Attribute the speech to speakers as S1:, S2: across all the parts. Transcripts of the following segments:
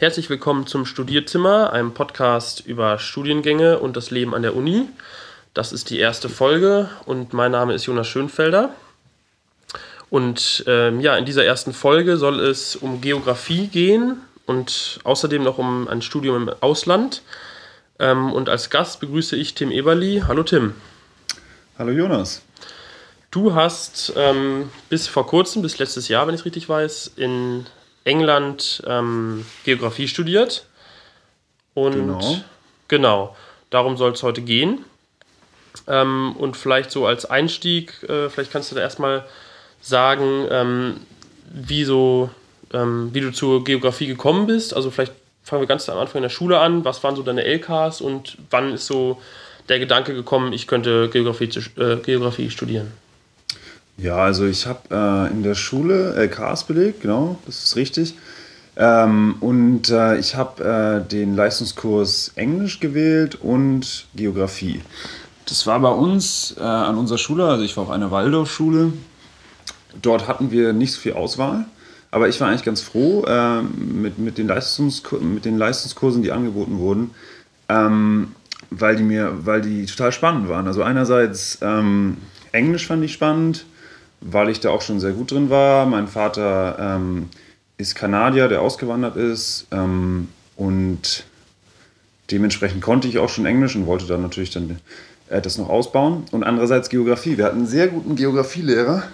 S1: Herzlich willkommen zum Studierzimmer, einem Podcast über Studiengänge und das Leben an der Uni. Das ist die erste Folge und mein Name ist Jonas Schönfelder. Und ähm, ja, in dieser ersten Folge soll es um Geografie gehen und außerdem noch um ein Studium im Ausland. Ähm, und als Gast begrüße ich Tim Eberli. Hallo Tim.
S2: Hallo Jonas.
S1: Du hast ähm, bis vor kurzem, bis letztes Jahr, wenn ich es richtig weiß, in England ähm, Geografie studiert. Und genau, genau darum soll es heute gehen. Ähm, und vielleicht so als Einstieg, äh, vielleicht kannst du da erstmal sagen, ähm, wie, so, ähm, wie du zur Geografie gekommen bist. Also vielleicht fangen wir ganz am Anfang in der Schule an. Was waren so deine LKs und wann ist so der Gedanke gekommen, ich könnte Geografie, äh, Geografie studieren?
S2: Ja, also ich habe äh, in der Schule LKs belegt, genau, das ist richtig. Ähm, und äh, ich habe äh, den Leistungskurs Englisch gewählt und Geografie. Das war bei uns äh, an unserer Schule, also ich war auf einer Waldorfschule. Dort hatten wir nicht so viel Auswahl, aber ich war eigentlich ganz froh äh, mit, mit, den mit den Leistungskursen, die angeboten wurden, ähm, weil, die mir, weil die total spannend waren. Also einerseits ähm, Englisch fand ich spannend, weil ich da auch schon sehr gut drin war. Mein Vater ähm, ist Kanadier, der ausgewandert ist ähm, und dementsprechend konnte ich auch schon Englisch und wollte dann natürlich dann äh, das noch ausbauen. Und andererseits Geografie. Wir hatten einen sehr guten Geografielehrer.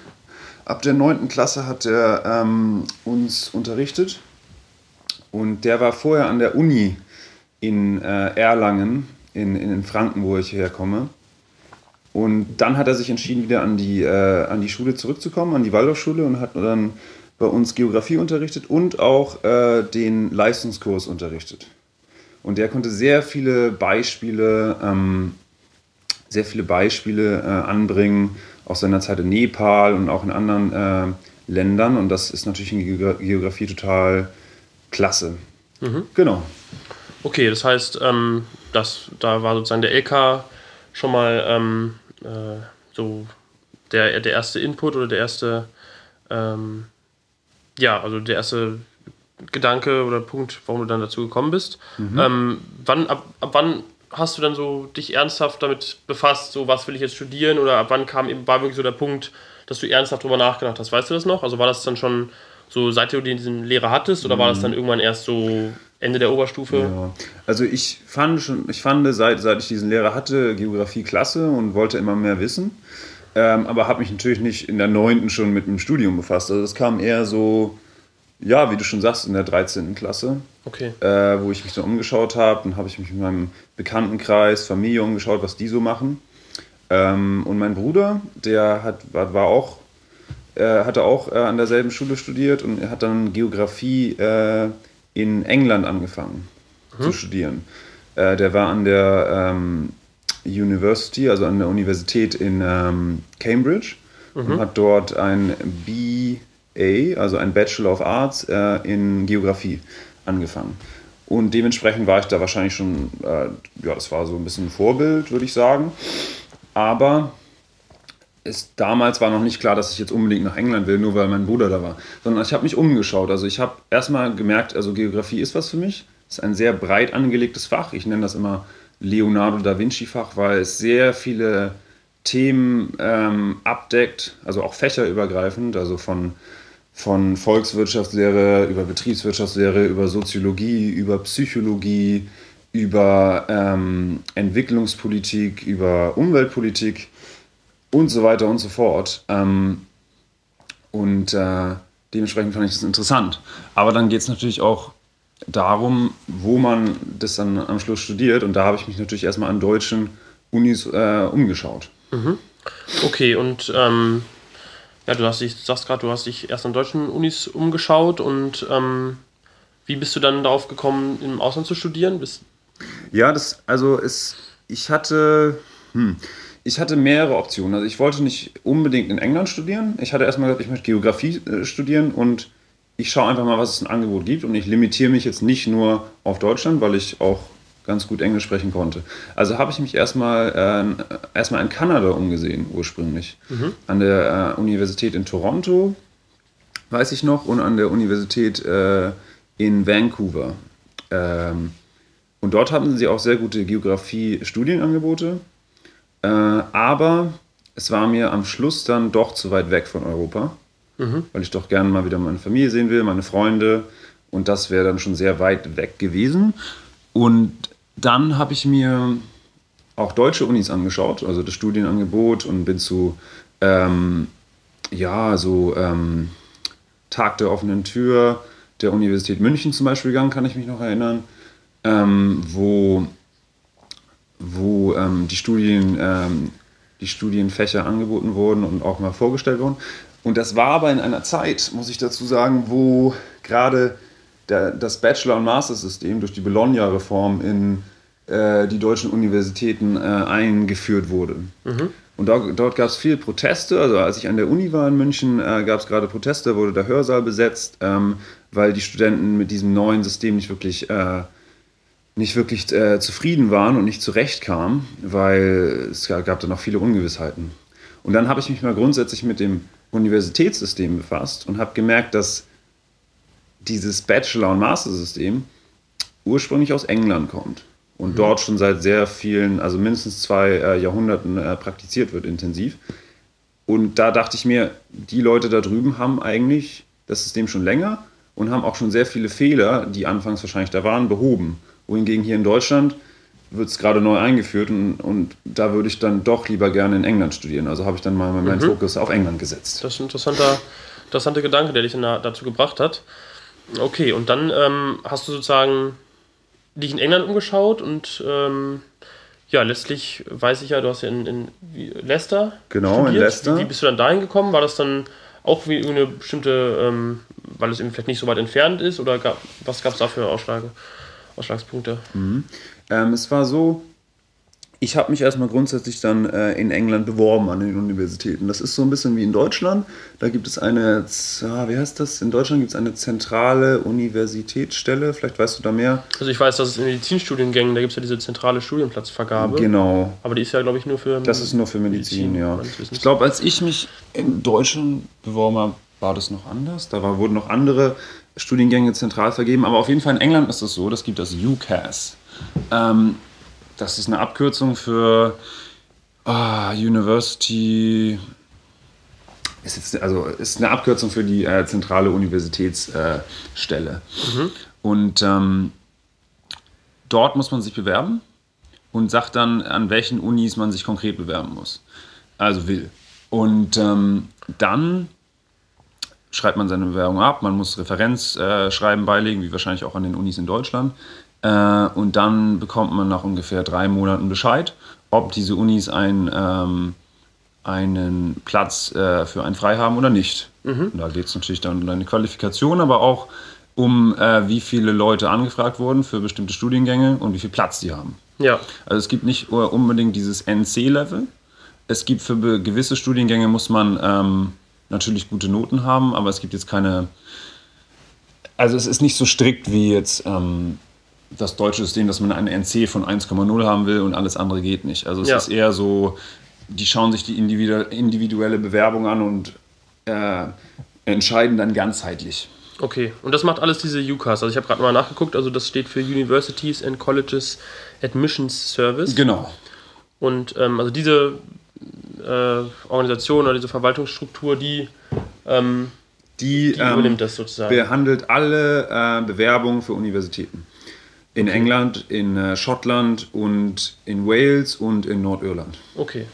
S2: Ab der 9. Klasse hat er ähm, uns unterrichtet und der war vorher an der Uni in äh, Erlangen, in, in Franken, wo ich herkomme. Und dann hat er sich entschieden, wieder an die, äh, an die Schule zurückzukommen, an die Waldorfschule und hat dann bei uns Geografie unterrichtet und auch äh, den Leistungskurs unterrichtet. Und der konnte sehr viele Beispiele, ähm, sehr viele Beispiele äh, anbringen aus seiner Zeit in Nepal und auch in anderen äh, Ländern. Und das ist natürlich in Geografie total klasse.
S1: Mhm. Genau. Okay, das heißt, ähm, das, da war sozusagen der LK schon mal ähm, äh, so der, der erste Input oder der erste, ähm, ja, also der erste Gedanke oder Punkt, warum du dann dazu gekommen bist. Mhm. Ähm, wann, ab, ab wann hast du dann so dich ernsthaft damit befasst, so was will ich jetzt studieren oder ab wann kam eben, war wirklich so der Punkt, dass du ernsthaft darüber nachgedacht hast? Weißt du das noch? Also war das dann schon so, seit du diesen Lehrer hattest oder mhm. war das dann mhm. irgendwann erst so Ende der Oberstufe?
S2: Ja. Also ich fand schon, ich fand seit, seit ich diesen Lehrer hatte, Geografie klasse und wollte immer mehr wissen. Ähm, aber habe mich natürlich nicht in der neunten schon mit dem Studium befasst. Also das kam eher so, ja, wie du schon sagst, in der 13. Klasse.
S1: Okay.
S2: Äh, wo ich mich dann umgeschaut habe. Dann habe ich mich mit meinem Bekanntenkreis, Familie umgeschaut, was die so machen. Ähm, und mein Bruder, der hat, war, war auch, äh, hatte auch äh, an derselben Schule studiert und er hat dann Geografie äh, in England angefangen mhm. zu studieren. Äh, der war an der ähm, University, also an der Universität in ähm, Cambridge mhm. und hat dort ein BA, also ein Bachelor of Arts äh, in Geografie angefangen. Und dementsprechend war ich da wahrscheinlich schon, äh, ja, das war so ein bisschen ein Vorbild, würde ich sagen. Aber es, damals war noch nicht klar, dass ich jetzt unbedingt nach England will, nur weil mein Bruder da war. Sondern ich habe mich umgeschaut. Also ich habe erstmal gemerkt, also Geografie ist was für mich. Es ist ein sehr breit angelegtes Fach. Ich nenne das immer Leonardo da Vinci-Fach, weil es sehr viele Themen ähm, abdeckt, also auch fächerübergreifend, also von, von Volkswirtschaftslehre über Betriebswirtschaftslehre, über Soziologie, über Psychologie, über ähm, Entwicklungspolitik, über Umweltpolitik und so weiter und so fort. Ähm, und äh, dementsprechend fand ich das interessant. Aber dann geht es natürlich auch darum, wo man das dann am Schluss studiert. Und da habe ich mich natürlich erstmal an deutschen Unis äh, umgeschaut.
S1: Mhm. Okay, und ähm, ja, du hast dich, du sagst gerade, du hast dich erst an deutschen Unis umgeschaut und ähm, wie bist du dann darauf gekommen, im Ausland zu studieren? Bist
S2: ja, das, also es, ich hatte, hm, ich hatte mehrere Optionen. Also ich wollte nicht unbedingt in England studieren. Ich hatte erstmal gesagt, ich möchte Geografie äh, studieren und ich schaue einfach mal, was es ein Angebot gibt. Und ich limitiere mich jetzt nicht nur auf Deutschland, weil ich auch ganz gut Englisch sprechen konnte. Also habe ich mich erstmal äh, erstmal in Kanada umgesehen, ursprünglich. Mhm. An der äh, Universität in Toronto, weiß ich noch, und an der Universität äh, in Vancouver. Ähm, und dort hatten sie auch sehr gute Geografie-Studienangebote. Äh, aber es war mir am Schluss dann doch zu weit weg von Europa, mhm. weil ich doch gerne mal wieder meine Familie sehen will, meine Freunde. Und das wäre dann schon sehr weit weg gewesen. Und dann habe ich mir auch deutsche Unis angeschaut, also das Studienangebot und bin zu, ähm, ja, so ähm, Tag der offenen Tür der Universität München zum Beispiel gegangen, kann ich mich noch erinnern, ähm, wo, wo ähm, die, Studien, ähm, die Studienfächer angeboten wurden und auch mal vorgestellt wurden. Und das war aber in einer Zeit, muss ich dazu sagen, wo gerade der, das Bachelor- und Master-System durch die Bologna-Reform in äh, die deutschen Universitäten äh, eingeführt wurde. Mhm. Und dort, dort gab es viele Proteste. Also als ich an der Uni war in München, äh, gab es gerade Proteste, wurde der Hörsaal besetzt, ähm, weil die Studenten mit diesem neuen System nicht wirklich, äh, nicht wirklich äh, zufrieden waren und nicht zurechtkamen, weil es gab da noch viele Ungewissheiten. Und dann habe ich mich mal grundsätzlich mit dem Universitätssystem befasst und habe gemerkt, dass dieses Bachelor- und Master-System ursprünglich aus England kommt und mhm. dort schon seit sehr vielen, also mindestens zwei äh, Jahrhunderten äh, praktiziert wird intensiv. Und da dachte ich mir, die Leute da drüben haben eigentlich das System schon länger und haben auch schon sehr viele Fehler, die anfangs wahrscheinlich da waren, behoben. Wohingegen hier in Deutschland wird es gerade neu eingeführt und, und da würde ich dann doch lieber gerne in England studieren. Also habe ich dann mal meinen mhm. Fokus auf England gesetzt.
S1: Das ist ein interessanter, interessanter Gedanke, der dich dazu gebracht hat. Okay, und dann ähm, hast du sozusagen dich in England umgeschaut und ähm, ja, letztlich weiß ich ja, du hast ja in, in Leicester.
S2: Genau, studiert. in Leicester.
S1: Wie, wie, bist du dann dahin gekommen? War das dann auch wie eine bestimmte, ähm, weil es eben vielleicht nicht so weit entfernt ist oder gab, was gab es da für Ausschläge, Ausschlagspunkte?
S2: Mhm. Ähm, es war so, ich habe mich erstmal grundsätzlich dann äh, in England beworben an den Universitäten. Das ist so ein bisschen wie in Deutschland. Da gibt es eine, ah, wie heißt das? In Deutschland gibt es eine zentrale Universitätsstelle. Vielleicht weißt du da mehr.
S1: Also ich weiß, dass es in Medizinstudiengängen, da gibt es ja diese zentrale Studienplatzvergabe.
S2: Genau.
S1: Aber die ist ja, glaube ich, nur für
S2: Das ist nur für Medizin, Medizin ja. Ich glaube, als ich mich in Deutschland beworben habe, war das noch anders. Da war, wurden noch andere Studiengänge zentral vergeben. Aber auf jeden Fall in England ist es so, das gibt das UCAS. Ähm, das ist eine Abkürzung für ah, University. Ist jetzt, also ist eine Abkürzung für die äh, zentrale Universitätsstelle. Äh, mhm. Und ähm, dort muss man sich bewerben und sagt dann, an welchen Unis man sich konkret bewerben muss. Also will. Und ähm, dann schreibt man seine Bewerbung ab, man muss Referenzschreiben äh, beilegen, wie wahrscheinlich auch an den Unis in Deutschland. Äh, und dann bekommt man nach ungefähr drei Monaten Bescheid, ob diese Unis ein, ähm, einen Platz äh, für einen frei haben oder nicht. Mhm. da geht es natürlich dann um eine Qualifikation, aber auch um äh, wie viele Leute angefragt wurden für bestimmte Studiengänge und wie viel Platz die haben.
S1: Ja.
S2: Also es gibt nicht unbedingt dieses NC-Level. Es gibt für gewisse Studiengänge muss man ähm, natürlich gute Noten haben, aber es gibt jetzt keine. Also es ist nicht so strikt wie jetzt ähm, das deutsche System, dass man einen NC von 1,0 haben will und alles andere geht nicht. Also es ja. ist eher so, die schauen sich die individuelle Bewerbung an und äh, entscheiden dann ganzheitlich.
S1: Okay, und das macht alles diese UCAS. Also ich habe gerade mal nachgeguckt, also das steht für Universities and Colleges Admissions Service.
S2: Genau.
S1: Und ähm, also diese äh, Organisation oder diese Verwaltungsstruktur, die, ähm,
S2: die, die übernimmt ähm, das sozusagen. Behandelt alle äh, Bewerbungen für Universitäten. In okay. England, in äh, Schottland und in Wales und in Nordirland.
S1: Okay.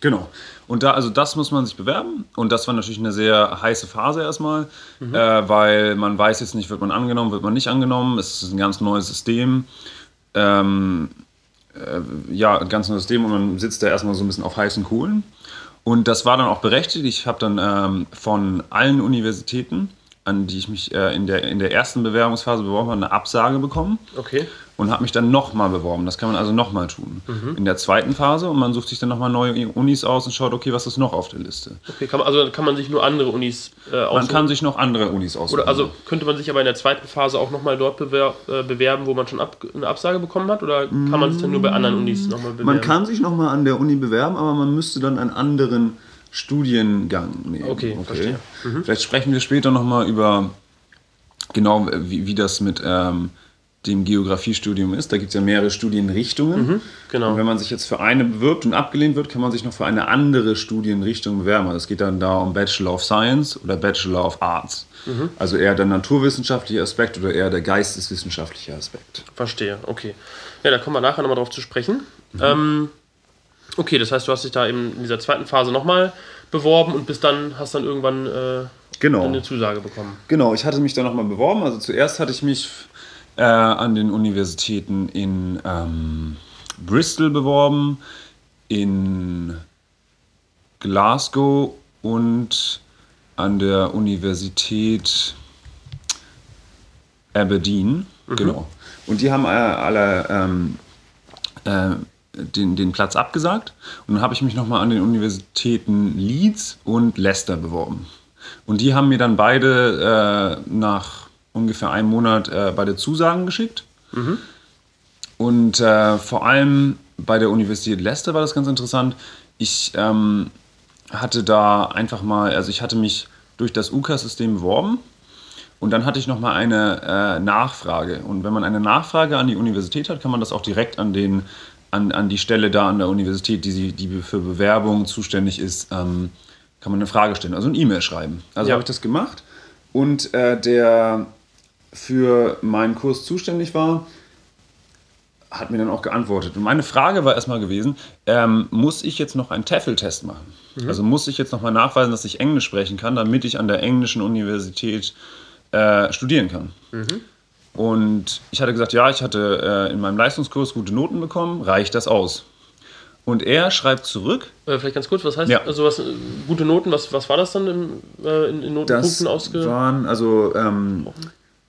S2: Genau. Und da, also das muss man sich bewerben. Und das war natürlich eine sehr heiße Phase erstmal, mhm. äh, weil man weiß jetzt nicht, wird man angenommen, wird man nicht angenommen. Es ist ein ganz neues System. Ähm, äh, ja, ein ganz neues System und man sitzt da erstmal so ein bisschen auf heißen Kohlen. Und das war dann auch berechtigt. Ich habe dann ähm, von allen Universitäten an die ich mich äh, in, der, in der ersten Bewerbungsphase beworben habe, eine Absage bekommen.
S1: Okay.
S2: Und habe mich dann nochmal beworben. Das kann man also nochmal tun. Mhm. In der zweiten Phase und man sucht sich dann nochmal neue Unis aus und schaut, okay, was ist noch auf der Liste.
S1: Okay, kann man, also kann man sich nur andere Unis
S2: äh, aussuchen? Man kann sich noch andere Unis aussuchen.
S1: Oder also könnte man sich aber in der zweiten Phase auch nochmal dort bewer äh, bewerben, wo man schon ab eine Absage bekommen hat? Oder kann man sich dann nur bei anderen Unis nochmal bewerben?
S2: Man kann sich nochmal an der Uni bewerben, aber man müsste dann einen anderen Studiengang nehmen.
S1: Okay, okay. verstehe.
S2: Mhm. Vielleicht sprechen wir später nochmal über genau wie, wie das mit, ähm, dem Geografiestudium ist. Da gibt es ja mehrere Studienrichtungen.
S1: Mhm, genau.
S2: Und wenn man sich jetzt für eine bewirbt und abgelehnt wird, kann man sich noch für eine andere Studienrichtung bewerben. Also es geht dann da um Bachelor of Science oder Bachelor of Arts.
S1: Mhm.
S2: Also eher der naturwissenschaftliche Aspekt oder eher der geisteswissenschaftliche Aspekt.
S1: Verstehe, okay. Ja, da kommen wir nachher nochmal drauf zu sprechen.
S2: Mhm.
S1: Ähm, okay, das heißt, du hast dich da eben in dieser zweiten Phase nochmal beworben und bis dann hast dann irgendwann äh,
S2: Genau.
S1: eine Zusage bekommen.
S2: Genau, ich hatte mich da nochmal beworben. Also zuerst hatte ich mich äh, an den Universitäten in ähm, Bristol beworben, in Glasgow und an der Universität Aberdeen. Genau. Und die haben äh, alle ähm, äh, den, den Platz abgesagt. Und dann habe ich mich nochmal an den Universitäten Leeds und Leicester beworben. Und die haben mir dann beide äh, nach ungefähr einem Monat äh, beide Zusagen geschickt. Und äh, vor allem bei der Universität Leicester war das ganz interessant. Ich ähm, hatte da einfach mal, also ich hatte mich durch das UCAS-System beworben und dann hatte ich nochmal eine äh, Nachfrage. Und wenn man eine Nachfrage an die Universität hat, kann man das auch direkt an, den, an, an die Stelle da an der Universität, die, sie, die für Bewerbung zuständig ist, ähm, kann man eine Frage stellen, also ein E-Mail schreiben. Also
S1: Ja.
S2: habe ich das gemacht und äh, der für meinen Kurs zuständig war, hat mir dann auch geantwortet. Und meine Frage war erstmal gewesen, ähm, muss ich jetzt noch einen TEFL-Test machen? Also muss ich jetzt nochmal nachweisen, dass ich Englisch sprechen kann, damit ich an der englischen Universität äh, studieren kann? Und ich hatte gesagt, ja, ich hatte äh, in meinem Leistungskurs gute Noten bekommen, reicht das aus? Und er schreibt zurück,
S1: Äh, vielleicht ganz kurz, was heißt
S2: Ja.
S1: also was, äh, gute Noten, was, was war das dann im, äh, in, in
S2: das
S1: Notenpunkten ausge...
S2: waren, also ähm,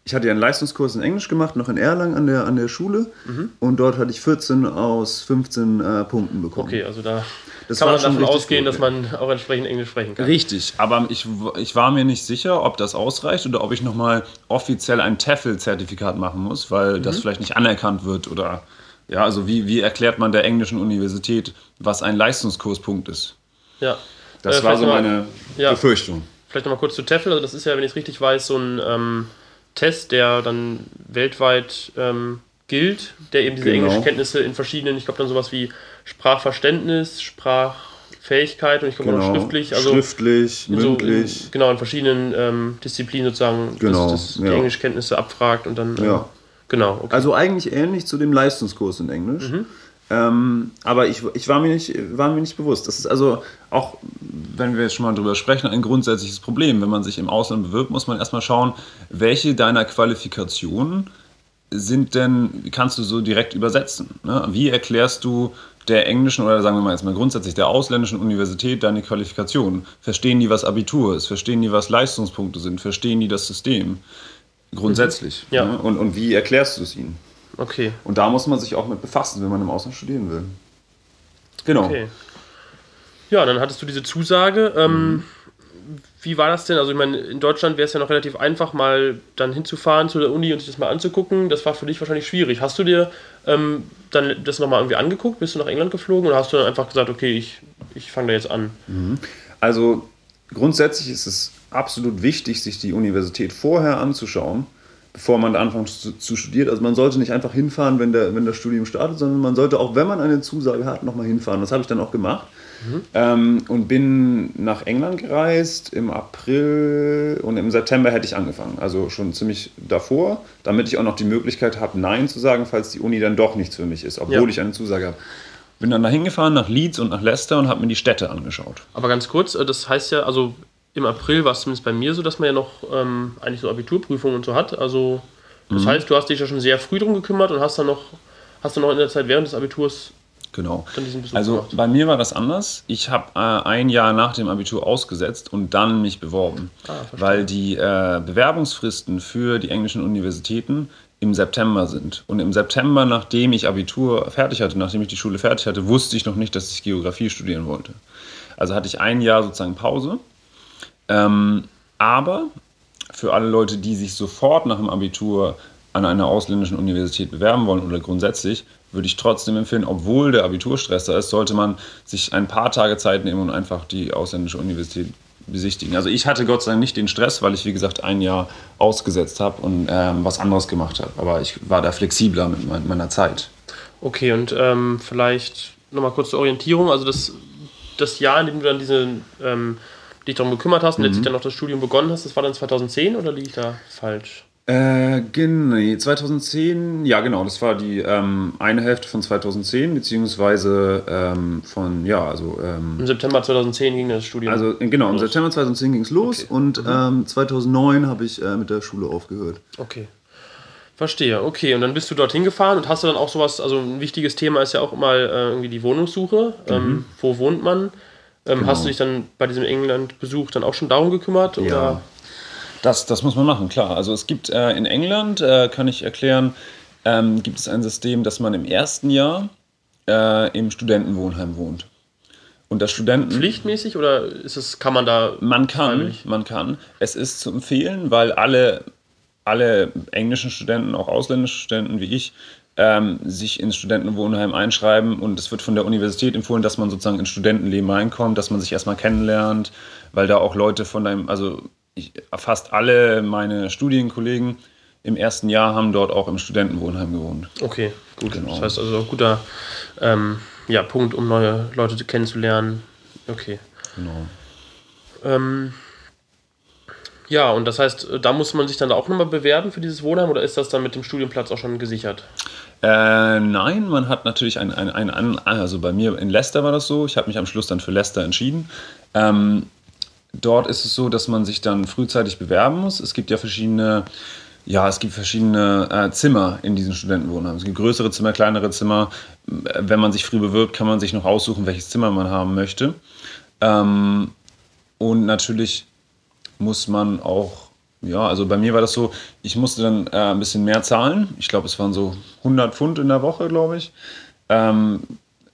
S2: ich hatte ja einen Leistungskurs in Englisch gemacht, noch in Erlangen an der, an der Schule.
S1: Mhm.
S2: Und dort hatte ich 14 aus 15 äh, Punkten bekommen.
S1: Okay, also da
S2: Das
S1: kann man
S2: schon
S1: davon ausgehen,
S2: gut,
S1: dass man auch entsprechend Englisch sprechen kann.
S2: Richtig, aber ich, ich war mir nicht sicher, ob das ausreicht oder ob ich nochmal offiziell ein TEFL-Zertifikat machen muss, weil das vielleicht nicht anerkannt wird oder ja, also wie, wie erklärt man der englischen Universität, was ein Leistungskurspunkt ist?
S1: Ja.
S2: Das
S1: Äh,
S2: war so
S1: noch mal-
S2: meine
S1: ja.
S2: Befürchtung.
S1: Vielleicht nochmal kurz zu TEFL. Also das ist ja, wenn ich es richtig weiß, so ein ähm, Test, der dann weltweit ähm, gilt, der eben diese
S2: Genau.
S1: Englischkenntnisse in verschiedenen, ich glaube dann sowas wie Sprachverständnis, Sprachfähigkeit und ich glaube auch noch schriftlich, also
S2: Genau. schriftlich,
S1: in so,
S2: mündlich.
S1: in, genau, in verschiedenen ähm, Disziplinen sozusagen,
S2: Genau,
S1: dass, dass die
S2: ja.
S1: Englischkenntnisse abfragt und dann, ähm,
S2: Ja.
S1: genau, okay.
S2: Also eigentlich ähnlich zu dem Leistungskurs in Englisch.
S1: Mhm.
S2: Ähm, aber ich, ich war, mir nicht, war mir nicht bewusst. Das ist also auch, wenn wir jetzt schon mal drüber sprechen, ein grundsätzliches Problem. Wenn man sich im Ausland bewirbt, muss man erstmal schauen, welche deiner Qualifikationen sind denn, kannst du so direkt übersetzen? Ne? Wie erklärst du der englischen oder sagen wir mal jetzt mal grundsätzlich der ausländischen Universität deine Qualifikationen? Verstehen die, was Abitur ist? Verstehen die, was Leistungspunkte sind? Verstehen die das System? Grundsätzlich.
S1: Ja.
S2: Ne? Und, und wie erklärst du es ihnen?
S1: Okay.
S2: Und da muss man sich auch mit befassen, wenn man im Ausland studieren will. Genau.
S1: Okay. Ja, dann hattest du diese Zusage. Ähm, Wie war das denn? Also, ich meine, in Deutschland wäre es ja noch relativ einfach, mal dann hinzufahren zu der Uni und sich das mal anzugucken. Das war für dich wahrscheinlich schwierig. Hast du dir ähm, dann das nochmal irgendwie angeguckt? Bist du nach England geflogen oder hast du dann einfach gesagt, okay, ich, ich fange da jetzt an?
S2: Also grundsätzlich ist es absolut wichtig, sich die Universität vorher anzuschauen, bevor man anfängt zu, zu studieren. Also man sollte nicht einfach hinfahren, wenn, der, wenn das Studium startet, sondern man sollte auch, wenn man eine Zusage hat, nochmal hinfahren. Das habe ich dann auch gemacht. Ähm, und bin nach England gereist im April und im September hätte ich angefangen. Also schon ziemlich davor, damit ich auch noch die Möglichkeit habe, Nein zu sagen, falls die Uni dann doch nichts für mich ist, obwohl
S1: Ja.
S2: ich eine Zusage habe. Bin dann da hingefahren nach Leeds und nach Leicester und habe mir die Städte angeschaut.
S1: Aber ganz kurz, äh, das heißt ja, also im April war es zumindest bei mir so, dass man ja noch ähm, eigentlich so Abiturprüfungen und so hat. Also das heißt, du hast dich ja schon sehr früh drum gekümmert und hast dann noch, hast dann noch in der Zeit während des Abiturs
S2: Genau.
S1: dann diesen Besuch
S2: Also
S1: gemacht.
S2: bei mir war das anders. Ich habe äh, ein Jahr nach dem Abitur ausgesetzt und dann mich beworben,
S1: Ah,
S2: weil die äh, Bewerbungsfristen für die englischen Universitäten im September sind. Und im September, nachdem ich Abitur fertig hatte, nachdem ich die Schule fertig hatte, wusste ich noch nicht, dass ich Geografie studieren wollte. Also hatte ich ein Jahr sozusagen Pause. Ähm, aber für alle Leute, die sich sofort nach dem Abitur an einer ausländischen Universität bewerben wollen oder grundsätzlich, würde ich trotzdem empfehlen, obwohl der Abiturstress da ist, sollte man sich ein paar Tage Zeit nehmen und einfach die ausländische Universität besichtigen. Also ich hatte Gott sei Dank nicht den Stress, weil ich, wie gesagt, ein Jahr ausgesetzt habe und ähm, was anderes gemacht habe. Aber ich war da flexibler mit meiner Zeit.
S1: Okay, und ähm, vielleicht nochmal kurz zur Orientierung. Also das, das Jahr, in dem du dann diese, ähm, dich darum gekümmert hast und mhm. letztlich dann noch das Studium begonnen hast, das war dann 2010 oder liege ich da falsch?
S2: Äh, genau, 2010, ja genau, das war die ähm, eine Hälfte von 2010, beziehungsweise ähm, von, ja, also... Ähm,
S1: Im September 2010 ging das Studium
S2: Also genau, los. im September 2010 ging es los okay. und mhm. 2009 habe ich äh, mit der Schule aufgehört.
S1: Okay. Verstehe, okay. Und dann bist du dorthin gefahren und hast du dann auch sowas, also ein wichtiges Thema ist ja auch immer äh, irgendwie die Wohnungssuche. Ähm, mhm. wo wohnt man? Ähm, genau. Hast du dich dann bei diesem England-Besuch dann auch schon darum gekümmert?
S2: Oder? Ja, das, das muss man machen, klar. Also es gibt äh, in England, äh, kann ich erklären, ähm, gibt es ein System, dass man im ersten Jahr äh, im Studentenwohnheim wohnt.
S1: Und das Studenten. Pflichtmäßig oder ist es, kann man da.
S2: Man kann, freiwillig? man kann. Es ist zu empfehlen, weil alle alle englischen Studenten, auch ausländische Studenten wie ich, ähm, sich ins Studentenwohnheim einschreiben und es wird von der Universität empfohlen, dass man sozusagen ins Studentenleben reinkommt, dass man sich erstmal kennenlernt, weil da auch Leute von deinem, also ich, fast alle meine Studienkollegen im ersten Jahr haben dort auch im Studentenwohnheim gewohnt.
S1: Okay, gut. Genau. Das heißt also ein guter ähm, ja, Punkt, um neue Leute kennenzulernen. Okay. Genau. Ähm, ja, und das heißt, da muss man sich dann auch nochmal bewerben für dieses Wohnheim oder ist das dann mit dem Studienplatz auch schon gesichert?
S2: Äh, nein, man hat natürlich ein, ein, ein, ein, also bei mir in Leicester war das so, ich habe mich am Schluss dann für Leicester entschieden. Ähm, dort ist es so, dass man sich dann frühzeitig bewerben muss. Es gibt ja verschiedene, ja, es gibt verschiedene äh, Zimmer in diesen Studentenwohnheimen. Es gibt größere Zimmer, kleinere Zimmer. Wenn man sich früh bewirbt, kann man sich noch aussuchen, welches Zimmer man haben möchte. Ähm, und natürlich muss man auch, ja, also bei mir war das so, ich musste dann äh, ein bisschen mehr zahlen. Ich glaube, es waren so 100 Pfund in der Woche, glaube ich. Ähm,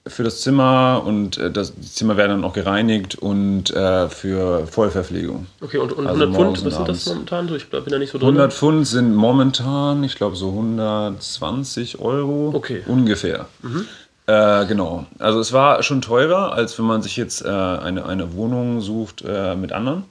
S2: für das Zimmer und äh, das Zimmer werden dann auch gereinigt und äh, für Vollverpflegung.
S1: Okay, und, und 100 also Pfund, was sind das momentan? Ich bin da nicht so
S2: drin. 100 Pfund sind momentan, ich glaube, so 120 Euro
S1: okay.
S2: ungefähr. Mhm. Äh, genau. Also es war schon teurer, als wenn man sich jetzt äh, eine, eine Wohnung sucht äh, mit anderen.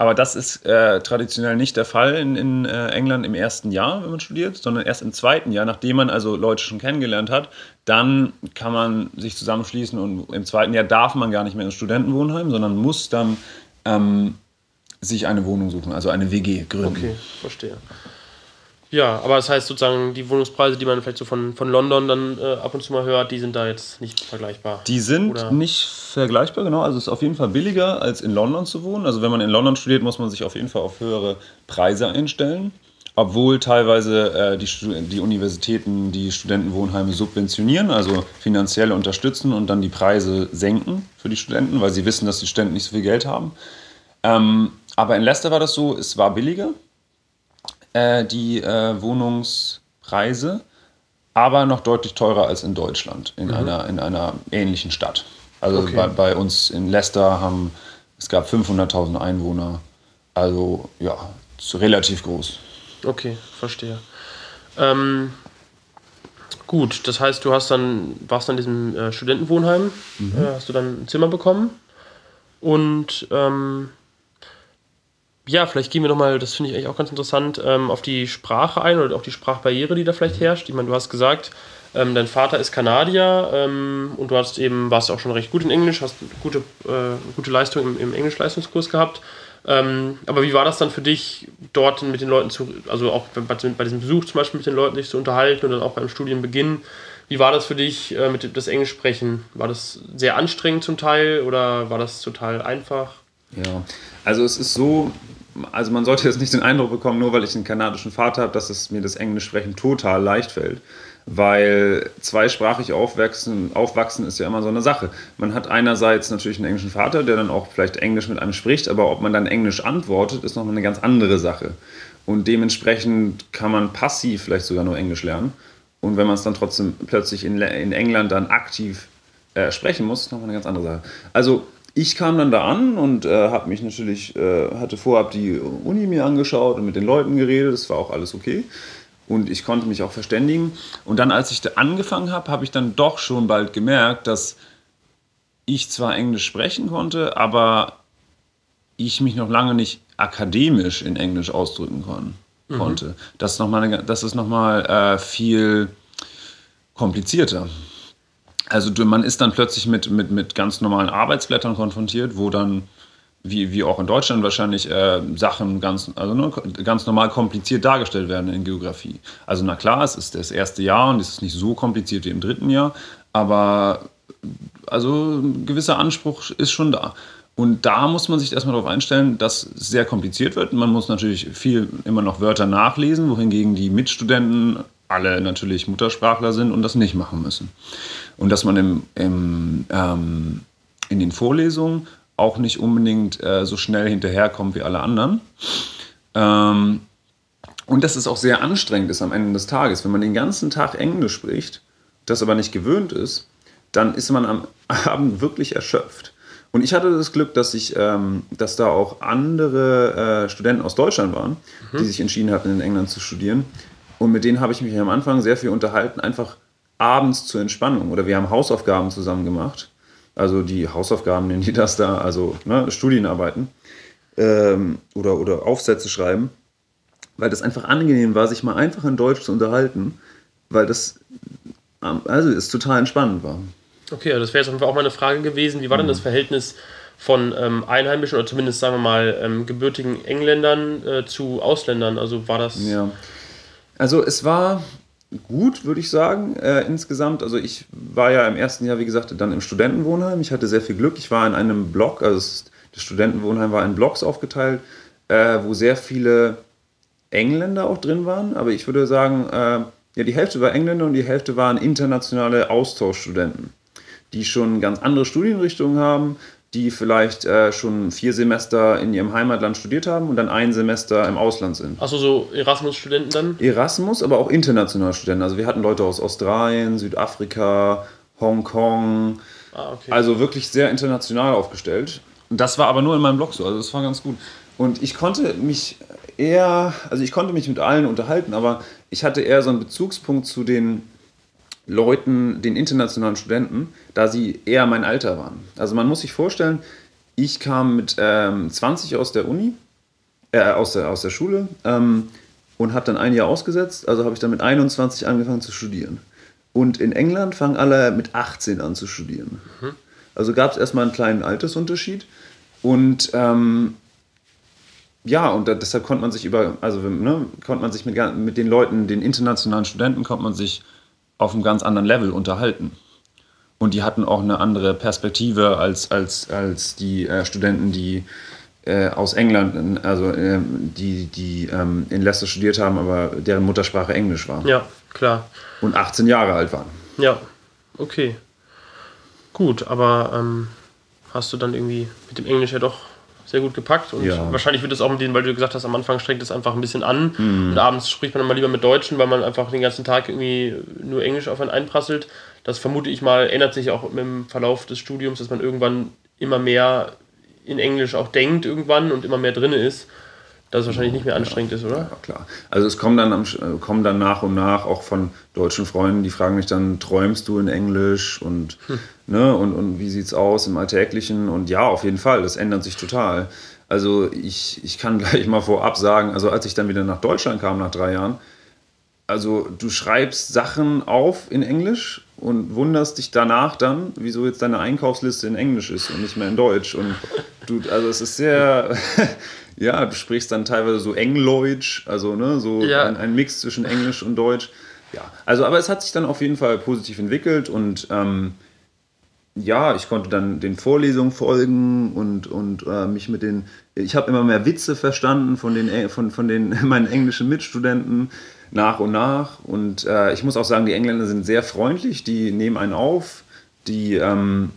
S2: Aber das ist äh, traditionell nicht der Fall in, in äh, England im ersten Jahr, wenn man studiert, sondern erst im zweiten Jahr, nachdem man also Leute schon kennengelernt hat. Dann kann man sich zusammenschließen und im zweiten Jahr darf man gar nicht mehr ins Studentenwohnheim, sondern muss dann ähm, sich eine Wohnung suchen, also eine WG gründen.
S1: Okay, verstehe. Ja, aber das heißt sozusagen, die Wohnungspreise, die man vielleicht so von, von London dann äh, ab und zu mal hört, die sind da jetzt nicht vergleichbar.
S2: Die sind oder? nicht vergleichbar, genau. Also es ist auf jeden Fall billiger, als in London zu wohnen. Also wenn man in London studiert, muss man sich auf jeden Fall auf höhere Preise einstellen. Obwohl teilweise äh, die, die Universitäten die Studentenwohnheime subventionieren, also finanziell unterstützen und dann die Preise senken für die Studenten, weil sie wissen, dass die Studenten nicht so viel Geld haben. Ähm, aber in Leicester war das so, es war billiger äh, die äh, Wohnungspreise, aber noch deutlich teurer als in Deutschland, in, mhm. einer, in einer ähnlichen Stadt. Also okay. bei, bei, uns in Leicester haben es gab 500.000 Einwohner, also ja, relativ groß.
S1: Okay, verstehe. Ähm, gut, das heißt, du hast dann warst dann in diesem äh, Studentenwohnheim, mhm. äh, hast du dann ein Zimmer bekommen und ähm, ja, vielleicht gehen wir nochmal, das finde ich eigentlich auch ganz interessant, ähm, auf die Sprache ein oder auch die Sprachbarriere, die da vielleicht herrscht. Ich meine, du hast gesagt, ähm, dein Vater ist Kanadier ähm, und du hast eben, warst auch schon recht gut in Englisch, hast gute, äh, gute Leistung im, im Englischleistungskurs gehabt. Ähm, aber wie war das dann für dich, dort mit den Leuten zu, also auch bei, bei, diesem Besuch zum Beispiel mit den Leuten sich zu unterhalten und dann auch beim Studienbeginn? Wie war das für dich äh, mit das Englisch sprechen? War das sehr anstrengend zum Teil oder war das total einfach?
S2: Ja, also es ist so, also man sollte jetzt nicht den Eindruck bekommen, nur weil ich einen kanadischen Vater habe, dass es mir das Englisch sprechen total leicht fällt. Weil zweisprachig aufwachsen, aufwachsen ist ja immer so eine Sache. Man hat einerseits natürlich einen englischen Vater, der dann auch vielleicht Englisch mit einem spricht, aber ob man dann Englisch antwortet, ist nochmal eine ganz andere Sache. Und dementsprechend kann man passiv vielleicht sogar nur Englisch lernen. Und wenn man es dann trotzdem plötzlich in, in England dann aktiv äh, sprechen muss, ist nochmal eine ganz andere Sache. Also ich kam dann da an und äh, habe mich natürlich, äh, hatte vorab die Uni mir angeschaut und mit den Leuten geredet, das war auch alles okay. Und ich konnte mich auch verständigen. Und dann, als ich da angefangen habe, habe ich dann doch schon bald gemerkt, dass ich zwar Englisch sprechen konnte, aber ich mich noch lange nicht akademisch in Englisch ausdrücken kon mhm. konnte. Das ist nochmal das ist nochmal äh, viel komplizierter. Also man ist dann plötzlich mit, mit, mit ganz normalen Arbeitsblättern konfrontiert, wo dann, wie, wie auch in Deutschland wahrscheinlich, äh, Sachen ganz, also ne, ganz normal kompliziert dargestellt werden in Geografie. Also na klar, es ist das erste Jahr und es ist nicht so kompliziert wie im dritten Jahr, aber also ein gewisser Anspruch ist schon da. Und da muss man sich erstmal darauf einstellen, dass es sehr kompliziert wird. Man muss natürlich viel immer noch Wörter nachlesen, wohingegen die Mitstudenten alle natürlich Muttersprachler sind und das nicht machen müssen. Und dass man im, im, ähm, in den Vorlesungen auch nicht unbedingt äh, so schnell hinterherkommt wie alle anderen. Ähm, und dass es auch sehr anstrengend ist am Ende des Tages. Wenn man den ganzen Tag Englisch spricht, das aber nicht gewöhnt ist, dann ist man am Abend wirklich erschöpft. Und ich hatte das Glück, dass ich, ähm, dass da auch andere äh, Studenten aus Deutschland waren, mhm. die sich entschieden hatten, in England zu studieren. Und mit denen habe ich mich am Anfang sehr viel unterhalten, einfach abends zur Entspannung. Oder wir haben Hausaufgaben zusammen gemacht. Also die Hausaufgaben nennen die das da, also ne, Studienarbeiten ähm, oder, oder Aufsätze schreiben, weil das einfach angenehm war, sich mal einfach in Deutsch zu unterhalten, weil das also es total entspannend war.
S1: Okay, das wäre jetzt auch mal eine Frage gewesen. Wie war denn das mhm. Verhältnis von ähm, Einheimischen oder zumindest, sagen wir mal, ähm, gebürtigen Engländern äh, zu Ausländern? Also war das.
S2: Ja. Also es war gut, würde ich sagen, äh, insgesamt. Also ich war ja im ersten Jahr, wie gesagt, dann im Studentenwohnheim. Ich hatte sehr viel Glück. Ich war in einem Block, also das Studentenwohnheim war in Blocks aufgeteilt, äh, wo sehr viele Engländer auch drin waren. Aber ich würde sagen, äh, ja, die Hälfte war Engländer und die Hälfte waren internationale Austauschstudenten die schon ganz andere Studienrichtungen haben, die vielleicht äh, schon vier Semester in ihrem Heimatland studiert haben und dann ein Semester im Ausland sind.
S1: Achso, so Erasmus-Studenten dann?
S2: Erasmus, aber auch internationale Studenten. Also wir hatten Leute aus Australien, Südafrika, Hongkong. Ah, okay. Also wirklich sehr international aufgestellt. Und das war aber nur in meinem Blog so, also das war ganz gut. Und ich konnte mich eher, also ich konnte mich mit allen unterhalten, aber ich hatte eher so einen Bezugspunkt zu den Leuten, den internationalen Studenten, da sie eher mein Alter waren. Also man muss sich vorstellen, ich kam mit ähm, 20 aus der Uni, äh, aus, der, aus der Schule ähm, und habe dann ein Jahr ausgesetzt, also habe ich dann mit 21 angefangen zu studieren. Und in England fangen alle mit 18 an zu studieren. Mhm. Also gab es erstmal einen kleinen Altersunterschied und ähm, ja, und deshalb konnte man sich über, also ne, konnte man sich mit, mit den Leuten, den internationalen Studenten, konnte man sich auf einem ganz anderen Level unterhalten. Und die hatten auch eine andere Perspektive als, als, als die äh, Studenten, die äh, aus England, also äh, die, die ähm, in Leicester studiert haben, aber deren Muttersprache Englisch war.
S1: Ja, klar.
S2: Und 18 Jahre alt waren.
S1: Ja, okay. Gut, aber ähm, hast du dann irgendwie mit dem Englisch ja doch sehr gut gepackt und ja. wahrscheinlich wird es auch mit denen, weil du gesagt hast, am Anfang strengt es einfach ein bisschen an mhm. und abends spricht man mal lieber mit Deutschen, weil man einfach den ganzen Tag irgendwie nur Englisch auf einen einprasselt. Das vermute ich mal, ändert sich auch im Verlauf des Studiums, dass man irgendwann immer mehr in Englisch auch denkt irgendwann und immer mehr drin ist dass es wahrscheinlich nicht mehr anstrengend
S2: ja,
S1: ist, oder?
S2: Ja, klar. Also es kommen dann, am, äh, kommen dann nach und nach auch von deutschen Freunden, die fragen mich dann, träumst du in Englisch und, hm. ne, und, und wie sieht's aus im Alltäglichen? Und ja, auf jeden Fall, das ändert sich total. Also ich, ich kann gleich mal vorab sagen, also als ich dann wieder nach Deutschland kam nach drei Jahren, also du schreibst Sachen auf in Englisch und wunderst dich danach dann, wieso jetzt deine Einkaufsliste in Englisch ist und nicht mehr in Deutsch. Und du, also es ist sehr, ja, du sprichst dann teilweise so Engleutsch, also ne, so ja. ein, ein, Mix zwischen Englisch und Deutsch. Ja, also aber es hat sich dann auf jeden Fall positiv entwickelt und ähm, ja, ich konnte dann den Vorlesungen folgen und, und äh, mich mit den, ich habe immer mehr Witze verstanden von den, von, von den meinen englischen Mitstudenten nach und nach und äh, ich muss auch sagen, die Engländer sind sehr freundlich, die nehmen einen auf, die ähm,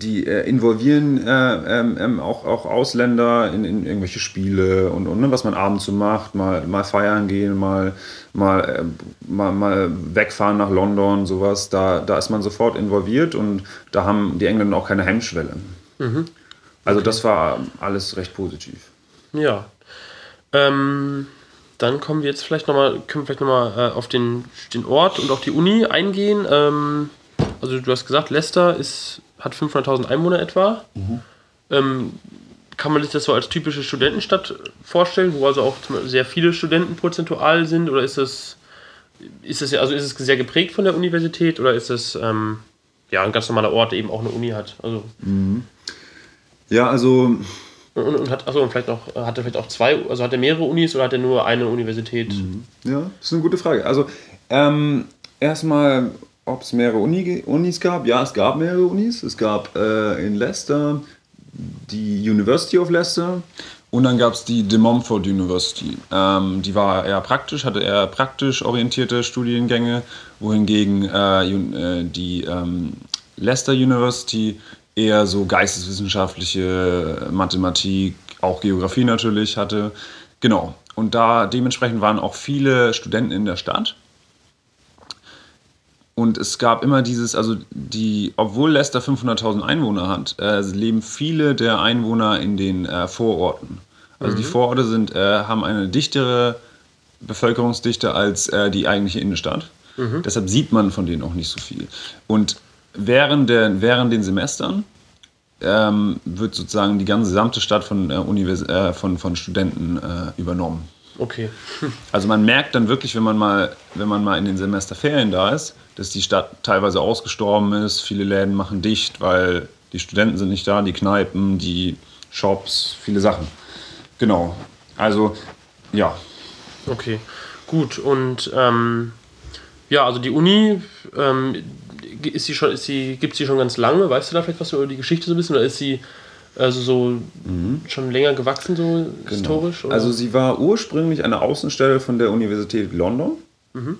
S2: die äh, involvieren äh, ähm, ähm, auch, auch Ausländer in, in irgendwelche Spiele und, und ne, was man abends so macht, mal, mal feiern gehen, mal, mal, äh, mal, mal wegfahren nach London, sowas. Da, da ist man sofort involviert und da haben die Engländer auch keine Hemmschwelle. Mhm. Also das war alles recht positiv.
S1: Ja. Ähm, dann kommen wir jetzt vielleicht nochmal, können wir vielleicht nochmal äh, auf den, den Ort und auch die Uni eingehen. Ähm, also du hast gesagt, Leicester ist hat 500.000 Einwohner etwa. Mhm. Ähm, kann man sich das so als typische Studentenstadt vorstellen, wo also auch sehr viele Studenten prozentual sind? Oder ist das, ist das, also ist es sehr geprägt von der Universität oder ist es ähm, ja, ein ganz normaler Ort, der eben auch eine Uni hat? Also,
S2: mhm. Ja, also.
S1: Und, und hat, achso, und vielleicht noch, hat er vielleicht auch zwei, also hat er mehrere Unis oder hat er nur eine Universität? Mhm.
S2: Ja, das ist eine gute Frage. Also, ähm, erstmal, ob es mehrere Uni, Unis gab. Ja, es gab mehrere Unis. Es gab äh, in Leicester die University of Leicester und dann gab es die De Montfort University. Ähm, die war eher praktisch, hatte eher praktisch orientierte Studiengänge, wohingegen äh, äh, die ähm, Leicester University eher so geisteswissenschaftliche Mathematik, auch Geografie natürlich hatte. Genau. Und da dementsprechend waren auch viele Studenten in der Stadt. Und es gab immer dieses, also die, obwohl Leicester 500.000 Einwohner hat, äh, leben viele der Einwohner in den äh, Vororten. Also mhm. die Vororte sind, äh, haben eine dichtere Bevölkerungsdichte als äh, die eigentliche Innenstadt. Mhm. Deshalb sieht man von denen auch nicht so viel. Und während, der, während den Semestern ähm, wird sozusagen die ganze gesamte Stadt von, äh, äh, von, von Studenten übernommen.
S1: Okay.
S2: Also man merkt dann wirklich, wenn man mal, wenn man mal in den Semesterferien da ist, dass die Stadt teilweise ausgestorben ist. Viele Läden machen dicht, weil die Studenten sind nicht da, die Kneipen, die Shops, viele Sachen. Genau. Also ja.
S1: Okay, gut. Und ähm, ja, also die Uni ähm, ist sie schon, ist sie, gibt sie schon ganz lange? Weißt du da vielleicht was über die Geschichte so ein bisschen? Oder ist sie also so mhm. schon länger gewachsen, so genau. historisch? Oder?
S2: Also sie war ursprünglich eine Außenstelle von der Universität London mhm.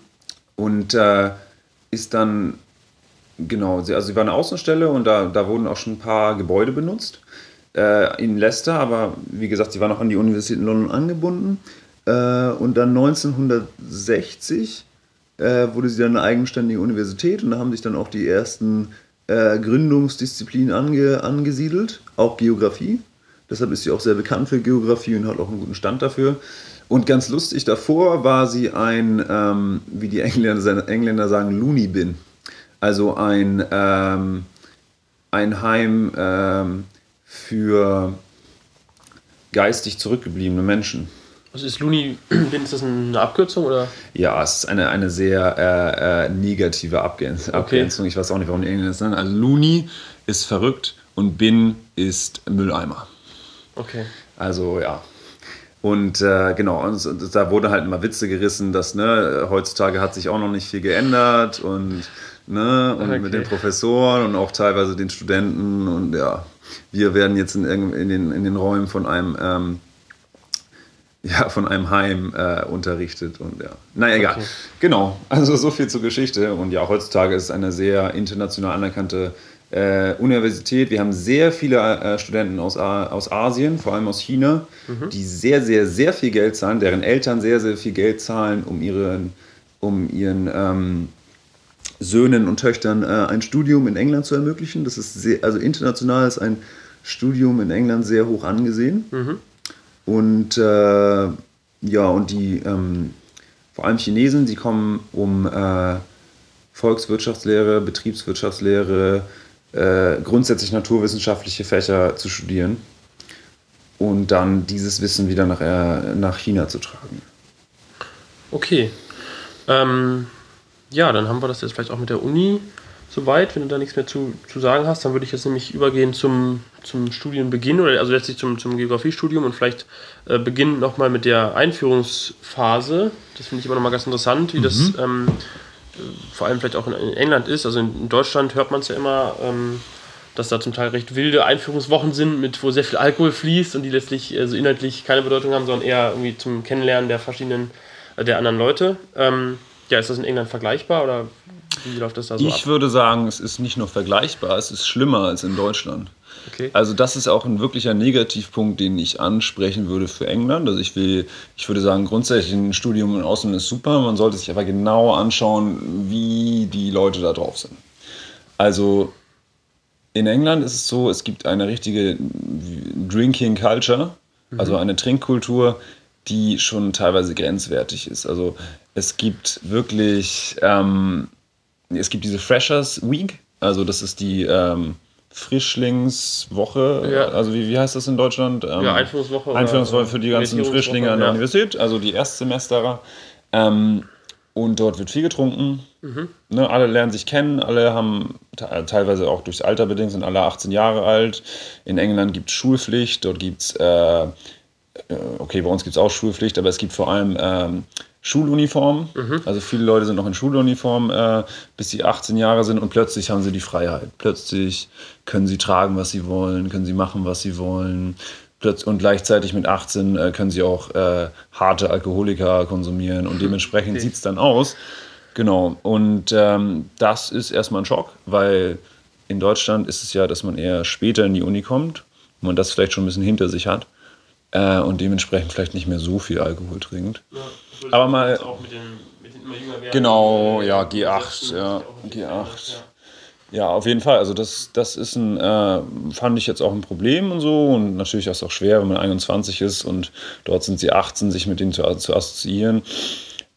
S2: und äh, ist dann, genau, sie, also sie war eine Außenstelle und da, da wurden auch schon ein paar Gebäude benutzt äh, in Leicester, aber wie gesagt, sie war noch an die Universität in London angebunden. Äh, und dann 1960 äh, wurde sie dann eine eigenständige Universität und da haben sich dann auch die ersten äh, Gründungsdisziplinen ange, angesiedelt, auch Geografie. Deshalb ist sie auch sehr bekannt für Geografie und hat auch einen guten Stand dafür. Und ganz lustig, davor war sie ein, ähm, wie die Engländer, Engländer sagen, Looney Bin. Also ein, ähm, ein Heim ähm, für geistig zurückgebliebene Menschen.
S1: Was ist Looney Bin? Ist das eine Abkürzung? Oder?
S2: Ja, es ist eine, eine sehr äh, äh, negative Abgrenzung. Okay. Ich weiß auch nicht, warum die Engländer das nennen. Also Looney ist verrückt und Bin ist Mülleimer.
S1: Okay.
S2: Also ja. Und äh, genau, und, und, da wurde halt immer Witze gerissen, dass ne, heutzutage hat sich auch noch nicht viel geändert und, ne, und okay. mit den Professoren und auch teilweise den Studenten und ja, wir werden jetzt in, in, den, in den Räumen von einem ähm, ja, von einem Heim äh, unterrichtet und ja. Na egal. Okay. Genau. Also so viel zur Geschichte. Und ja, heutzutage ist es eine sehr international anerkannte äh, Universität. Wir haben sehr viele äh, Studenten aus, aus Asien, vor allem aus China, mhm. die sehr, sehr, sehr viel Geld zahlen, deren Eltern sehr, sehr viel Geld zahlen, um ihren, um ihren ähm, Söhnen und Töchtern äh, ein Studium in England zu ermöglichen. Das ist sehr, also international ist ein Studium in England sehr hoch angesehen. Mhm. Und äh, ja, und die ähm, vor allem Chinesen, die kommen um äh, Volkswirtschaftslehre, Betriebswirtschaftslehre, äh, grundsätzlich naturwissenschaftliche Fächer zu studieren und dann dieses Wissen wieder nach, äh, nach China zu tragen.
S1: Okay. Ähm, ja, dann haben wir das jetzt vielleicht auch mit der Uni soweit. Wenn du da nichts mehr zu, zu sagen hast, dann würde ich jetzt nämlich übergehen zum, zum Studienbeginn oder also letztlich zum, zum Geografiestudium und vielleicht äh, beginnen nochmal mit der Einführungsphase. Das finde ich immer nochmal ganz interessant, wie mhm. das ähm, vor allem vielleicht auch in, England ist. Also in, in Deutschland hört man es ja immer. Ähm, dass da zum Teil recht wilde Einführungswochen sind, mit wo sehr viel Alkohol fließt und die letztlich also inhaltlich keine Bedeutung haben, sondern eher irgendwie zum Kennenlernen der verschiedenen, äh, der anderen Leute. Ähm, ja, ist das in England vergleichbar oder wie läuft das da so
S2: Ich ab? würde sagen, es ist nicht nur vergleichbar, es ist schlimmer als in Deutschland. Okay. Also das ist auch ein wirklicher Negativpunkt, den ich ansprechen würde für England. Also ich will, ich würde sagen, grundsätzlich ein Studium in Ausland ist super. Man sollte sich aber genau anschauen, wie die Leute da drauf sind. Also in England ist es so, es gibt eine richtige Drinking Culture, also mhm. eine Trinkkultur, die schon teilweise grenzwertig ist. Also es gibt wirklich, ähm, es gibt diese Freshers Week, also das ist die, ähm, Frischlingswoche. Ja. Also wie, wie heißt das in Deutschland?
S1: Ähm, ja, Einführungswoche.
S2: Einführungswoche für die ganzen Frischlinge an der ja. Universität, also die Erstsemesterer. Ähm, und dort wird viel getrunken. Mhm. Ne, alle lernen sich kennen, alle haben teilweise auch durchs Alter bedingt, sind alle 18 Jahre alt. In England gibt es Schulpflicht, dort gibt es, äh, äh, okay, bei uns gibt es auch Schulpflicht, aber es gibt vor allem ähm, Schuluniform. Mhm. Also viele Leute sind noch in Schuluniform, äh, bis sie 18 Jahre sind und plötzlich haben sie die Freiheit. Plötzlich können sie tragen, was sie wollen, können sie machen, was sie wollen. Und gleichzeitig mit 18 äh, können sie auch äh, harte Alkoholiker konsumieren und dementsprechend okay. sieht es dann aus. Genau. Und ähm, das ist erstmal ein Schock, weil in Deutschland ist es ja, dass man eher später in die Uni kommt, man das vielleicht schon ein bisschen hinter sich hat äh, und dementsprechend vielleicht nicht mehr so viel Alkohol trinkt. Ja, Aber mal. Auch mit den, mit den immer jünger werden, genau, ja, G8, ja, G8. Ja. auf jeden Fall. Also das, das ist ein, äh, fand ich jetzt auch ein Problem und so. Und natürlich ist es auch schwer, wenn man 21 ist und dort sind sie 18, sich mit denen zu, zu assoziieren.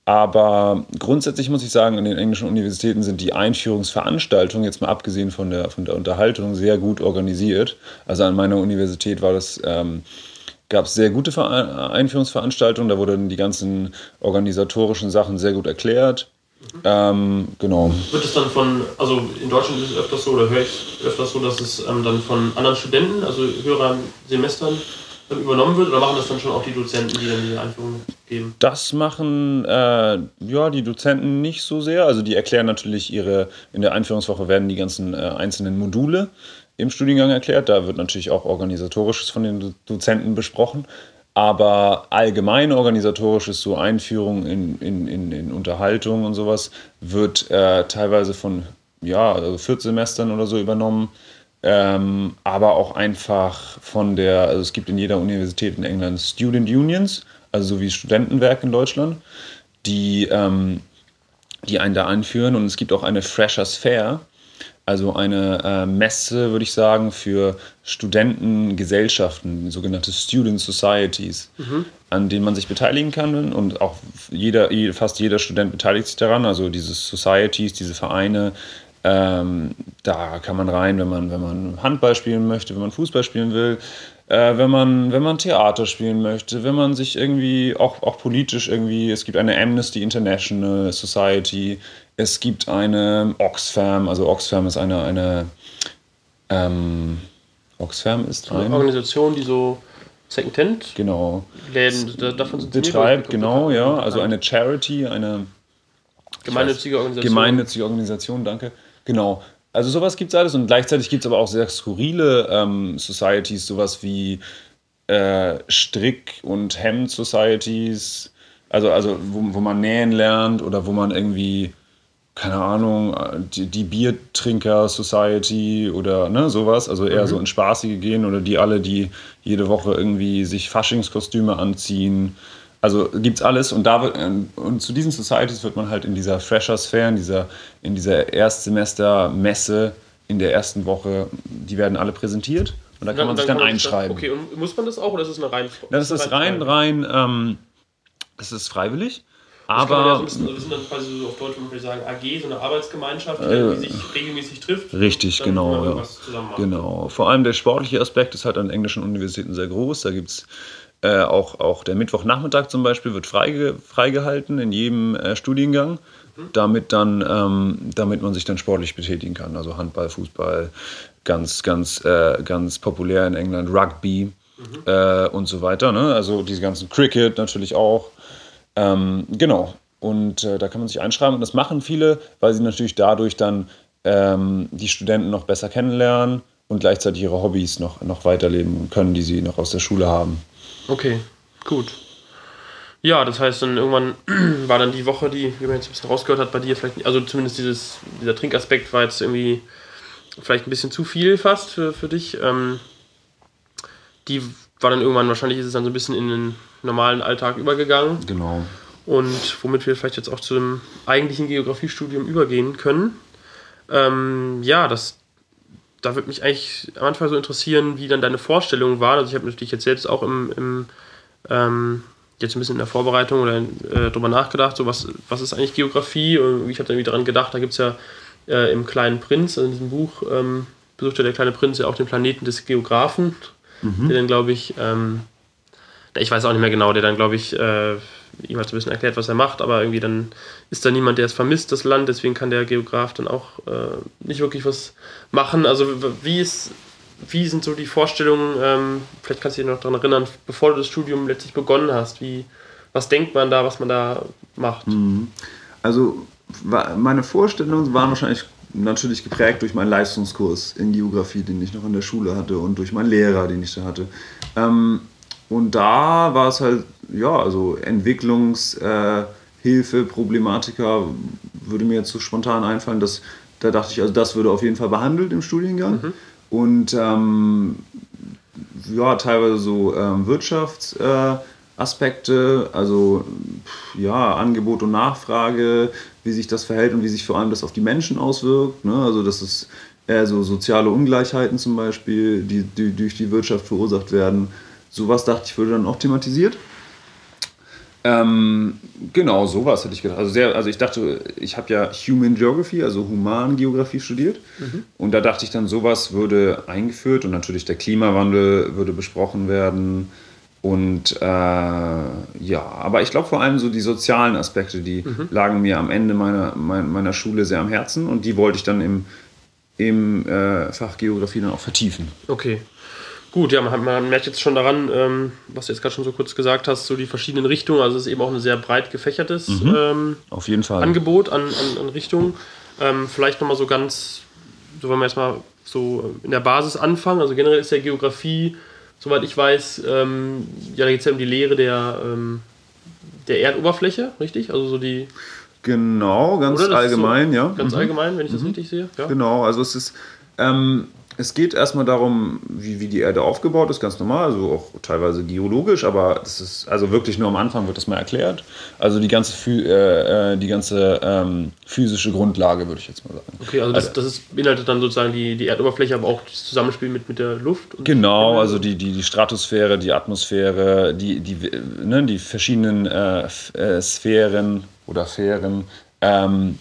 S2: Aber grundsätzlich muss ich sagen, in den englischen Universitäten sind die Einführungsveranstaltungen, jetzt mal abgesehen von der, von der Unterhaltung, sehr gut organisiert. Also an meiner Universität war das ähm, gab es sehr gute Einführungsveranstaltungen, da wurden die ganzen organisatorischen Sachen sehr gut erklärt. Mhm. Ähm, genau.
S1: Wird es dann von, also in Deutschland ist es öfters so, oder höre ich öfters so, dass es ähm, dann von anderen Studenten, also höheren Semestern, übernommen wird oder machen das dann schon auch die Dozenten, die dann diese Einführung geben?
S2: Das machen äh, ja die Dozenten nicht so sehr. Also die erklären natürlich ihre, in der Einführungswoche werden die ganzen äh, einzelnen Module im Studiengang erklärt. Da wird natürlich auch organisatorisches von den Dozenten besprochen. Aber allgemein organisatorisches, so Einführung in, in, in, in Unterhaltung und sowas, wird äh, teilweise von ja, also Viertsemestern oder so übernommen. Ähm, aber auch einfach von der, also es gibt in jeder Universität in England Student Unions, also so wie Studentenwerk in Deutschland, die, ähm, die einen da einführen. Und es gibt auch eine Freshers Fair, also eine äh, Messe, würde ich sagen, für Studentengesellschaften, sogenannte Student Societies, mhm. an denen man sich beteiligen kann. Und auch jeder, fast jeder Student beteiligt sich daran. Also diese Societies, diese Vereine, ähm, da kann man rein, wenn man, wenn man Handball spielen möchte, wenn man Fußball spielen will, äh, wenn, man, wenn man Theater spielen möchte, wenn man sich irgendwie auch, auch politisch irgendwie, es gibt eine Amnesty International Society, es gibt eine Oxfam, also Oxfam ist eine, eine ähm, Oxfam ist
S1: eine Organisation, die so Secondhand
S2: genau.
S1: Läden davon
S2: sind betreibt, genau, ja, also eine Charity, eine
S1: gemeinnützige Organisation.
S2: Gemeinnützige Organisation, danke. Genau. Also sowas gibt es alles und gleichzeitig gibt es aber auch sehr skurrile ähm, Societies, sowas wie äh, Strick- und Hemd-Societies, also, also wo, wo man nähen lernt oder wo man irgendwie keine Ahnung, die, die Biertrinker Society oder ne, sowas, also eher mhm. so in spaßige gehen oder die alle, die jede Woche irgendwie sich Faschingskostüme anziehen. Also gibt's alles und da wird, und zu diesen Societies wird man halt in dieser Fresher-Sphäre, in dieser, in dieser Erstsemester-Messe in der ersten Woche, die werden alle präsentiert und da kann man sich dann, dann einschreiben.
S1: okay, und muss man das auch oder ist es eine rein?
S2: Das ist rein, rein, ähm, das ist freiwillig. Aber.
S1: Ja so bisschen, wir sind dann quasi so auf Deutsch, würde ich sagen, AG, so eine Arbeitsgemeinschaft, die äh, sich regelmäßig trifft.
S2: Richtig, genau. Ja. Genau. Vor allem der sportliche Aspekt ist halt an englischen Universitäten sehr groß. Da gibt es äh, auch, auch der Mittwochnachmittag zum Beispiel wird freige, freigehalten in jedem äh, Studiengang, mhm. damit, dann, ähm, damit man sich dann sportlich betätigen kann. Also Handball, Fußball, ganz, ganz, äh, ganz populär in England, Rugby mhm. Äh, und so weiter. Ne? Also diese ganzen Cricket natürlich auch. Ähm, genau. Und äh, da kann man sich einschreiben. Und das machen viele, weil sie natürlich dadurch dann ähm, die Studenten noch besser kennenlernen und gleichzeitig ihre Hobbys noch, noch weiterleben können, die sie noch aus der Schule haben.
S1: Okay, gut. Ja, das heißt, dann irgendwann war dann die Woche, die, wie man jetzt ein bisschen rausgehört hat, bei dir vielleicht, also zumindest dieses, dieser Trinkaspekt war jetzt irgendwie vielleicht ein bisschen zu viel fast für, für dich. Ähm, die war dann irgendwann, wahrscheinlich ist es dann so ein bisschen in den normalen Alltag übergegangen.
S2: Genau.
S1: Und womit wir vielleicht jetzt auch zu dem eigentlichen Geografiestudium übergehen können. Ähm, ja, das, da würde mich eigentlich am Anfang so interessieren, wie dann deine Vorstellungen waren. Also ich habe natürlich jetzt selbst auch im, im ähm, jetzt ein bisschen in der Vorbereitung oder äh, drüber nachgedacht, so was, was ist eigentlich Geografie? Und ich habe dann wieder daran gedacht, da gibt es ja äh, im Kleinen Prinz, also in diesem Buch, ähm, besucht ja der kleine Prinz ja auch den Planeten des Geografen, mhm. der dann, glaube ich, ähm, ich weiß auch nicht mehr genau, der dann, glaube ich, äh, ihm hat so ein bisschen erklärt, was er macht, aber irgendwie dann ist da niemand, der es vermisst, das Land, deswegen kann der Geograf dann auch äh, nicht wirklich was machen. Also wie ist, wie sind so die Vorstellungen, ähm, vielleicht kannst du dich noch daran erinnern, bevor du das Studium letztlich begonnen hast, wie, was denkt man da, was man da macht? Mhm.
S2: Also meine Vorstellungen waren wahrscheinlich natürlich geprägt durch meinen Leistungskurs in Geografie, den ich noch in der Schule hatte und durch meinen Lehrer, den ich da hatte. Ähm, und da war es halt, ja, also Entwicklungshilfe, äh, Problematiker würde mir jetzt so spontan einfallen, dass da dachte ich, also das würde auf jeden Fall behandelt im Studiengang. Mhm. Und ähm, ja, teilweise so ähm, Wirtschaftsaspekte, äh, also ja, Angebot und Nachfrage, wie sich das verhält und wie sich vor allem das auf die Menschen auswirkt. Ne? Also das ist eher so soziale Ungleichheiten zum Beispiel, die, die durch die Wirtschaft verursacht werden. Sowas dachte ich, würde dann auch thematisiert. Ähm, genau, sowas hätte ich gedacht. Also, sehr, also ich dachte, ich habe ja Human Geography, also Humangeografie studiert. Mhm. Und da dachte ich dann, sowas würde eingeführt und natürlich der Klimawandel würde besprochen werden. Und äh, ja, aber ich glaube vor allem so die sozialen Aspekte, die mhm. lagen mir am Ende meiner, meiner Schule sehr am Herzen und die wollte ich dann im, im äh, Fach Geografie dann auch vertiefen.
S1: Okay. Gut, ja, man, man merkt jetzt schon daran, ähm, was du jetzt gerade schon so kurz gesagt hast, so die verschiedenen Richtungen. Also es ist eben auch ein sehr breit gefächertes mhm. ähm,
S2: Auf jeden Fall.
S1: Angebot an, an, an Richtungen. Ähm, vielleicht nochmal so ganz, so wollen wir jetzt mal so in der Basis anfangen. Also generell ist ja Geografie, soweit ich weiß, ähm, ja, da geht es ja um die Lehre der, ähm, der Erdoberfläche, richtig? Also so die.
S2: Genau, ganz allgemein,
S1: so,
S2: ja.
S1: Ganz mhm. allgemein, wenn ich das mhm. richtig sehe. Ja.
S2: Genau, also es ist. Ähm, es geht erstmal darum, wie, wie die Erde aufgebaut ist, ganz normal, also auch teilweise geologisch, aber das ist also wirklich nur am Anfang wird das mal erklärt. Also die ganze, äh, äh, die ganze ähm, physische Grundlage, würde ich jetzt mal sagen.
S1: Okay, also das, also, das ist, beinhaltet dann sozusagen die, die Erdoberfläche, aber auch das Zusammenspiel mit, mit der Luft?
S2: genau, also die, die, die Stratosphäre, die Atmosphäre, die, die, ne, die verschiedenen äh, äh, Sphären oder Sphären, ähm,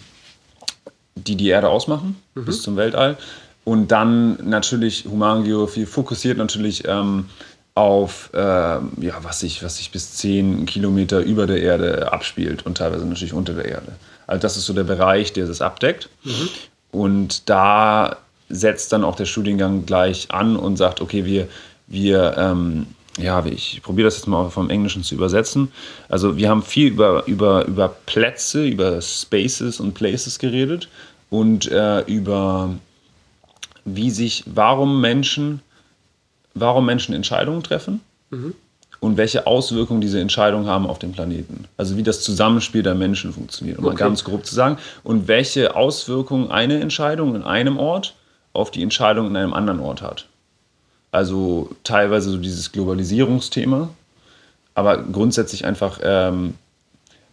S2: die die Erde ausmachen, mhm. bis zum Weltall. Und dann natürlich Humangeografie fokussiert natürlich ähm, auf, äh, ja, was sich, was sich bis 10 Kilometer über der Erde abspielt und teilweise natürlich unter der Erde. Also das ist so der Bereich, der das abdeckt. Mhm. Und da setzt dann auch der Studiengang gleich an und sagt, okay, wir, wir ähm, ja, ich probiere das jetzt mal vom Englischen zu übersetzen. Also wir haben viel über, über, über Plätze, über Spaces und Places geredet und äh, über wie sich, warum Menschen, warum Menschen Entscheidungen treffen mhm. und welche Auswirkungen diese Entscheidungen haben auf den Planeten. Also wie das Zusammenspiel der Menschen funktioniert, um okay. mal ganz grob zu sagen. Und welche Auswirkungen eine Entscheidung in einem Ort auf die Entscheidung in einem anderen Ort hat. Also teilweise so dieses Globalisierungsthema, aber grundsätzlich einfach, ähm,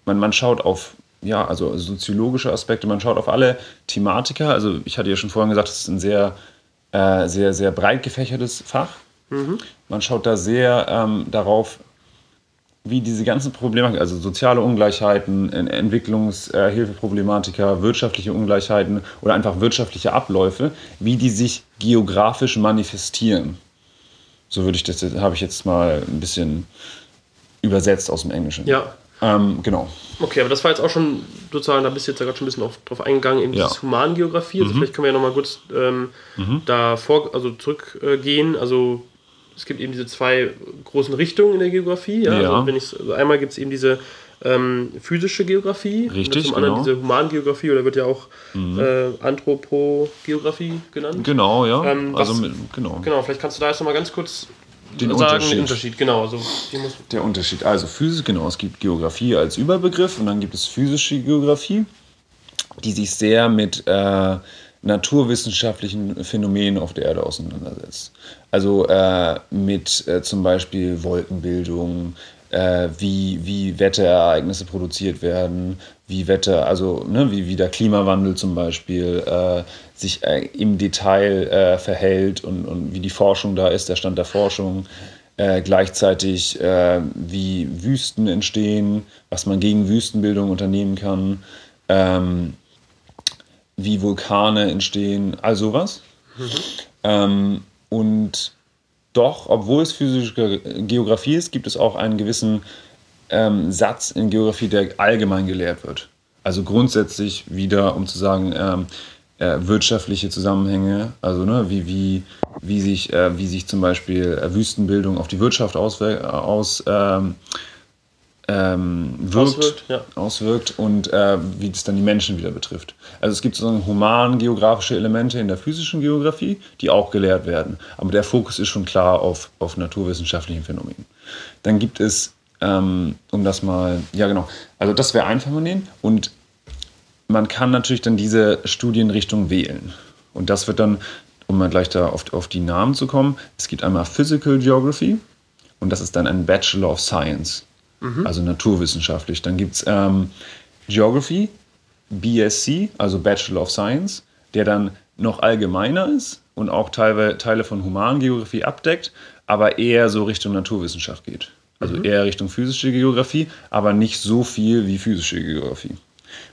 S2: man, man schaut auf ja, also soziologische Aspekte, man schaut auf alle Thematiker. Also ich hatte ja schon vorhin gesagt, es ist ein sehr, äh, sehr, sehr breit gefächertes Fach. Mhm. Man schaut da sehr ähm, darauf, wie diese ganzen Probleme, also soziale Ungleichheiten, Entwicklungshilfeproblematiker, äh, wirtschaftliche Ungleichheiten oder einfach wirtschaftliche Abläufe, wie die sich geografisch manifestieren. So würde ich das, habe ich jetzt mal ein bisschen übersetzt aus dem Englischen.
S1: Ja.
S2: Ähm, genau.
S1: Okay, aber das war jetzt auch schon sozusagen, da bist du jetzt ja gerade schon ein bisschen auf, drauf eingegangen, eben ja. dieses Humangeografie. Also mhm. vielleicht können wir ja nochmal kurz ähm, mhm. da vor, also zurückgehen. Äh, also es gibt eben diese zwei großen Richtungen in der Geografie. Ja? ja. Also also einmal gibt es eben diese ähm, physische Geografie.
S2: Richtig,
S1: und zum anderen genau. diese Humangeografie oder wird ja auch mhm. äh, Anthropogeografie genannt.
S2: Genau, ja. Ähm,
S1: was, also, genau. genau, vielleicht kannst du da jetzt nochmal ganz kurz
S2: den sagen, Unterschied. Den
S1: Unterschied, genau. Also,
S2: der Unterschied. Also Physik, genau. Es gibt Geografie als Überbegriff und dann gibt es physische Geografie, die sich sehr mit äh, naturwissenschaftlichen Phänomenen auf der Erde auseinandersetzt. Also äh, mit äh, zum Beispiel Wolkenbildung, äh, wie, wie Wetterereignisse produziert werden, wie Wetter, also ne, wie, wie der Klimawandel zum Beispiel äh, sich äh, im Detail äh, verhält und, und wie die Forschung da ist, der Stand der Forschung. Äh, gleichzeitig äh, wie Wüsten entstehen, was man gegen Wüstenbildung unternehmen kann, ähm, wie Vulkane entstehen, all sowas. Mhm. Ähm, und doch, obwohl es physische Geografie ist, gibt es auch einen gewissen ähm, Satz in Geografie, der allgemein gelehrt wird. Also grundsätzlich wieder, um zu sagen, ähm, äh, wirtschaftliche Zusammenhänge, also ne, wie, wie, wie, sich, äh, wie sich zum Beispiel äh, Wüstenbildung auf die Wirtschaft auswirkt, aus, ähm, ähm, wirkt, auswirkt, ja. auswirkt und äh, wie es dann die Menschen wieder betrifft. Also es gibt sozusagen human-geografische Elemente in der physischen Geografie, die auch gelehrt werden. Aber der Fokus ist schon klar auf, auf naturwissenschaftlichen Phänomenen. Dann gibt es, ähm, um das mal, ja genau, also das wäre ein Phänomen und man kann natürlich dann diese Studienrichtung wählen. Und das wird dann, um mal gleich da auf, auf die Namen zu kommen, es gibt einmal Physical Geography und das ist dann ein Bachelor of Science, mhm. also naturwissenschaftlich. Dann gibt es ähm, Geography, BSc, also Bachelor of Science, der dann noch allgemeiner ist und auch Teile, Teile von Humangeografie abdeckt, aber eher so Richtung Naturwissenschaft geht. Also mhm. eher Richtung physische Geografie, aber nicht so viel wie physische Geografie.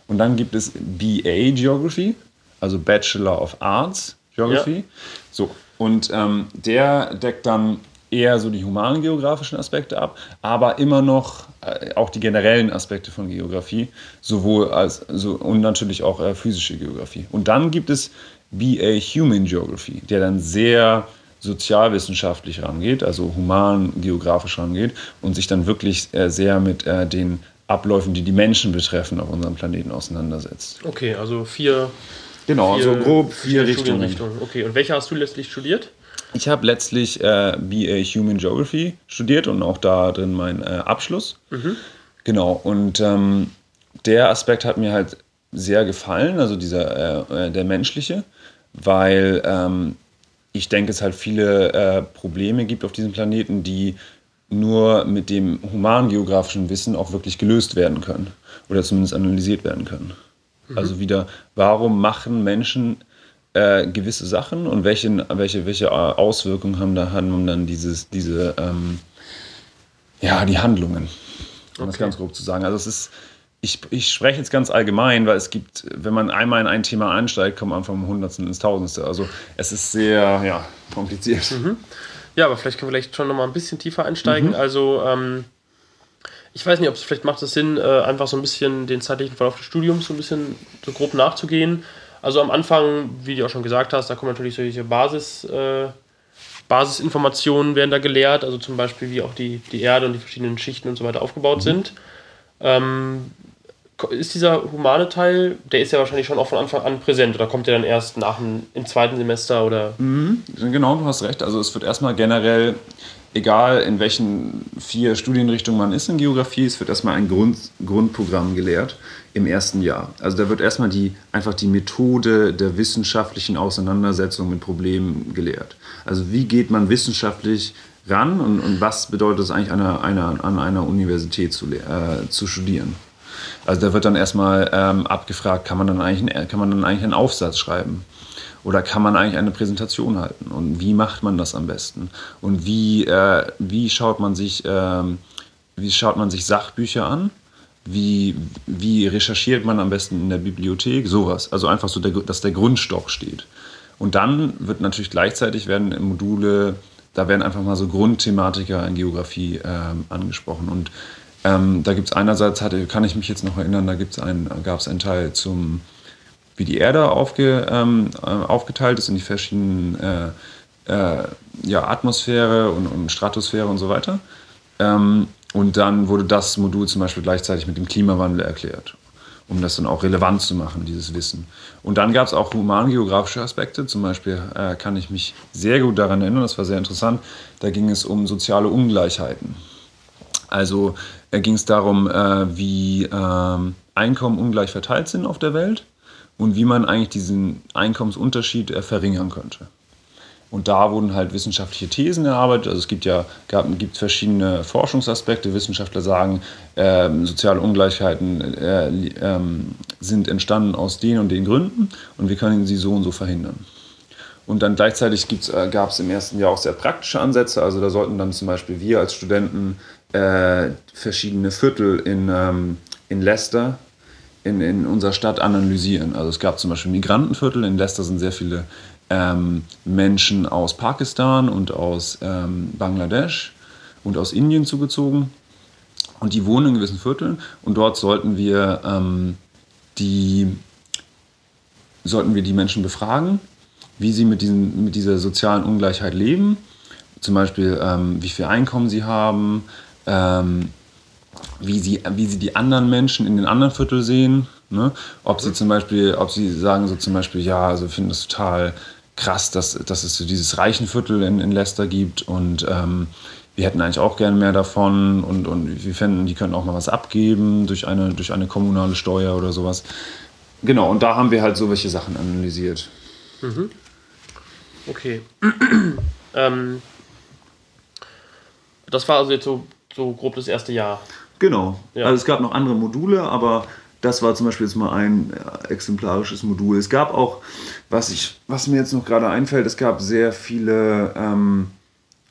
S2: Und dann gibt es BA Geography, also Bachelor of Arts Geography. Ja. So, und ähm, der deckt dann eher so die humanen geografischen Aspekte ab, aber immer noch äh, auch die generellen Aspekte von Geografie, sowohl als so, und natürlich auch äh, physische Geografie. Und dann gibt es BA Human Geography, der dann sehr sozialwissenschaftlich rangeht, also human geografisch rangeht und sich dann wirklich äh, sehr mit äh, den Abläufen, die die Menschen betreffen, auf unserem Planeten auseinandersetzt.
S1: Okay, also vier.
S2: Genau, vier, so grob vier, vier Richtungen.
S1: Okay, und welche hast du letztlich studiert?
S2: Ich habe letztlich äh, BA Human Geography studiert und auch da drin meinen äh, Abschluss. Mhm. Genau, und ähm, der Aspekt hat mir halt sehr gefallen, also dieser, äh, äh der menschliche, weil ähm, ich denke, es halt viele äh, Probleme gibt auf diesem Planeten, die nur mit dem humangeografischen Wissen auch wirklich gelöst werden können oder zumindest analysiert werden können. Mhm. Also wieder, warum machen Menschen äh, gewisse Sachen und welche, welche, welche Auswirkungen haben, da, haben dann dieses, diese, ähm, ja, die Handlungen, um okay. das ganz grob zu sagen. Also es ist, ich, ich spreche jetzt ganz allgemein, weil es gibt, wenn man einmal in ein Thema einsteigt, kommt man vom Hundertsten ins Tausendste. Also es ist sehr ja, kompliziert.
S1: Mhm. Ja, aber vielleicht können wir vielleicht schon noch mal ein bisschen tiefer einsteigen. Mhm. Also, ähm, ich weiß nicht, ob es vielleicht macht es Sinn, äh, einfach so ein bisschen den zeitlichen Verlauf des Studiums so ein bisschen so grob nachzugehen. Also am Anfang, wie du auch schon gesagt hast, da kommen natürlich solche Basis, äh, Basisinformationen werden da gelehrt, also zum Beispiel wie auch die, die Erde und die verschiedenen Schichten und so weiter aufgebaut mhm. sind. Ähm, ist dieser humane Teil, der ist ja wahrscheinlich schon auch von Anfang an präsent oder kommt der dann erst nach dem, im zweiten Semester oder?
S2: Mhm, genau, du hast recht. Also es wird erstmal generell, egal in welchen vier Studienrichtungen man ist in Geografie, es wird erstmal ein Grund, Grundprogramm gelehrt im ersten Jahr. Also da wird erstmal die, einfach die Methode der wissenschaftlichen Auseinandersetzung mit Problemen gelehrt. Also wie geht man wissenschaftlich ran und, und was bedeutet es eigentlich an einer, einer, an einer Universität zu, äh, zu studieren? Also da wird dann erstmal ähm, abgefragt, kann man, dann eigentlich, kann man dann eigentlich einen Aufsatz schreiben? Oder kann man eigentlich eine Präsentation halten? Und wie macht man das am besten? Und wie, äh, wie, schaut, man sich, äh, wie schaut man sich Sachbücher an? Wie, wie recherchiert man am besten in der Bibliothek? Sowas. Also einfach so, der, dass der Grundstock steht. Und dann wird natürlich gleichzeitig werden Module, da werden einfach mal so Grundthematiker in Geografie ähm, angesprochen. Und ähm, da gibt es einerseits, hatte, kann ich mich jetzt noch erinnern, da ein, gab es einen Teil zum, wie die Erde aufge, ähm, äh, aufgeteilt ist in die verschiedenen äh, äh, ja, Atmosphäre und, und, Stratosphäre und so weiter. Ähm, und dann wurde das Modul zum Beispiel gleichzeitig mit dem Klimawandel erklärt, um das dann auch relevant zu machen, dieses Wissen. Und dann gab es auch humangeografische Aspekte. Zum Beispiel äh, kann ich mich sehr gut daran erinnern, das war sehr interessant, da ging es um soziale Ungleichheiten. Also äh, ging es darum, äh, wie ähm, Einkommen ungleich verteilt sind auf der Welt und wie man eigentlich diesen Einkommensunterschied äh, verringern könnte. Und da wurden halt wissenschaftliche Thesen erarbeitet. Also es gibt ja gab, gibt verschiedene Forschungsaspekte. Wissenschaftler sagen, äh, soziale Ungleichheiten äh, äh, sind entstanden aus den und den Gründen und wir können sie so und so verhindern. Und dann gleichzeitig äh, gab es im ersten Jahr auch sehr praktische Ansätze. Also da sollten dann zum Beispiel wir als Studenten äh, verschiedene Viertel in, ähm, in Leicester, in, in unserer Stadt analysieren. Also es gab zum Beispiel Migrantenviertel, in Leicester sind sehr viele ähm, Menschen aus Pakistan und aus ähm, Bangladesch und aus Indien zugezogen. Und die wohnen in gewissen Vierteln und dort sollten wir ähm, die sollten wir die Menschen befragen, wie sie mit, diesen, mit dieser sozialen Ungleichheit leben. Zum Beispiel, ähm, wie viel Einkommen sie haben, ähm, wie, sie, wie sie die anderen Menschen in den anderen Vierteln sehen. Ne? Ob sie zum Beispiel, ob sie sagen so zum Beispiel, ja, also finden es total krass, dass, dass es so dieses reichen Viertel in, in Leicester gibt und ähm, wir hätten eigentlich auch gerne mehr davon und, und wir fänden, die könnten auch mal was abgeben durch eine, durch eine kommunale Steuer oder sowas. Genau, und da haben wir halt so welche Sachen analysiert.
S1: Mhm. Okay. ähm, das war also jetzt so, so grob das erste Jahr.
S2: Genau. Ja. Also es gab noch andere Module, aber das war zum Beispiel jetzt mal ein äh, exemplarisches Modul. Es gab auch, was, ich, was mir jetzt noch gerade einfällt, es gab sehr viele, ähm,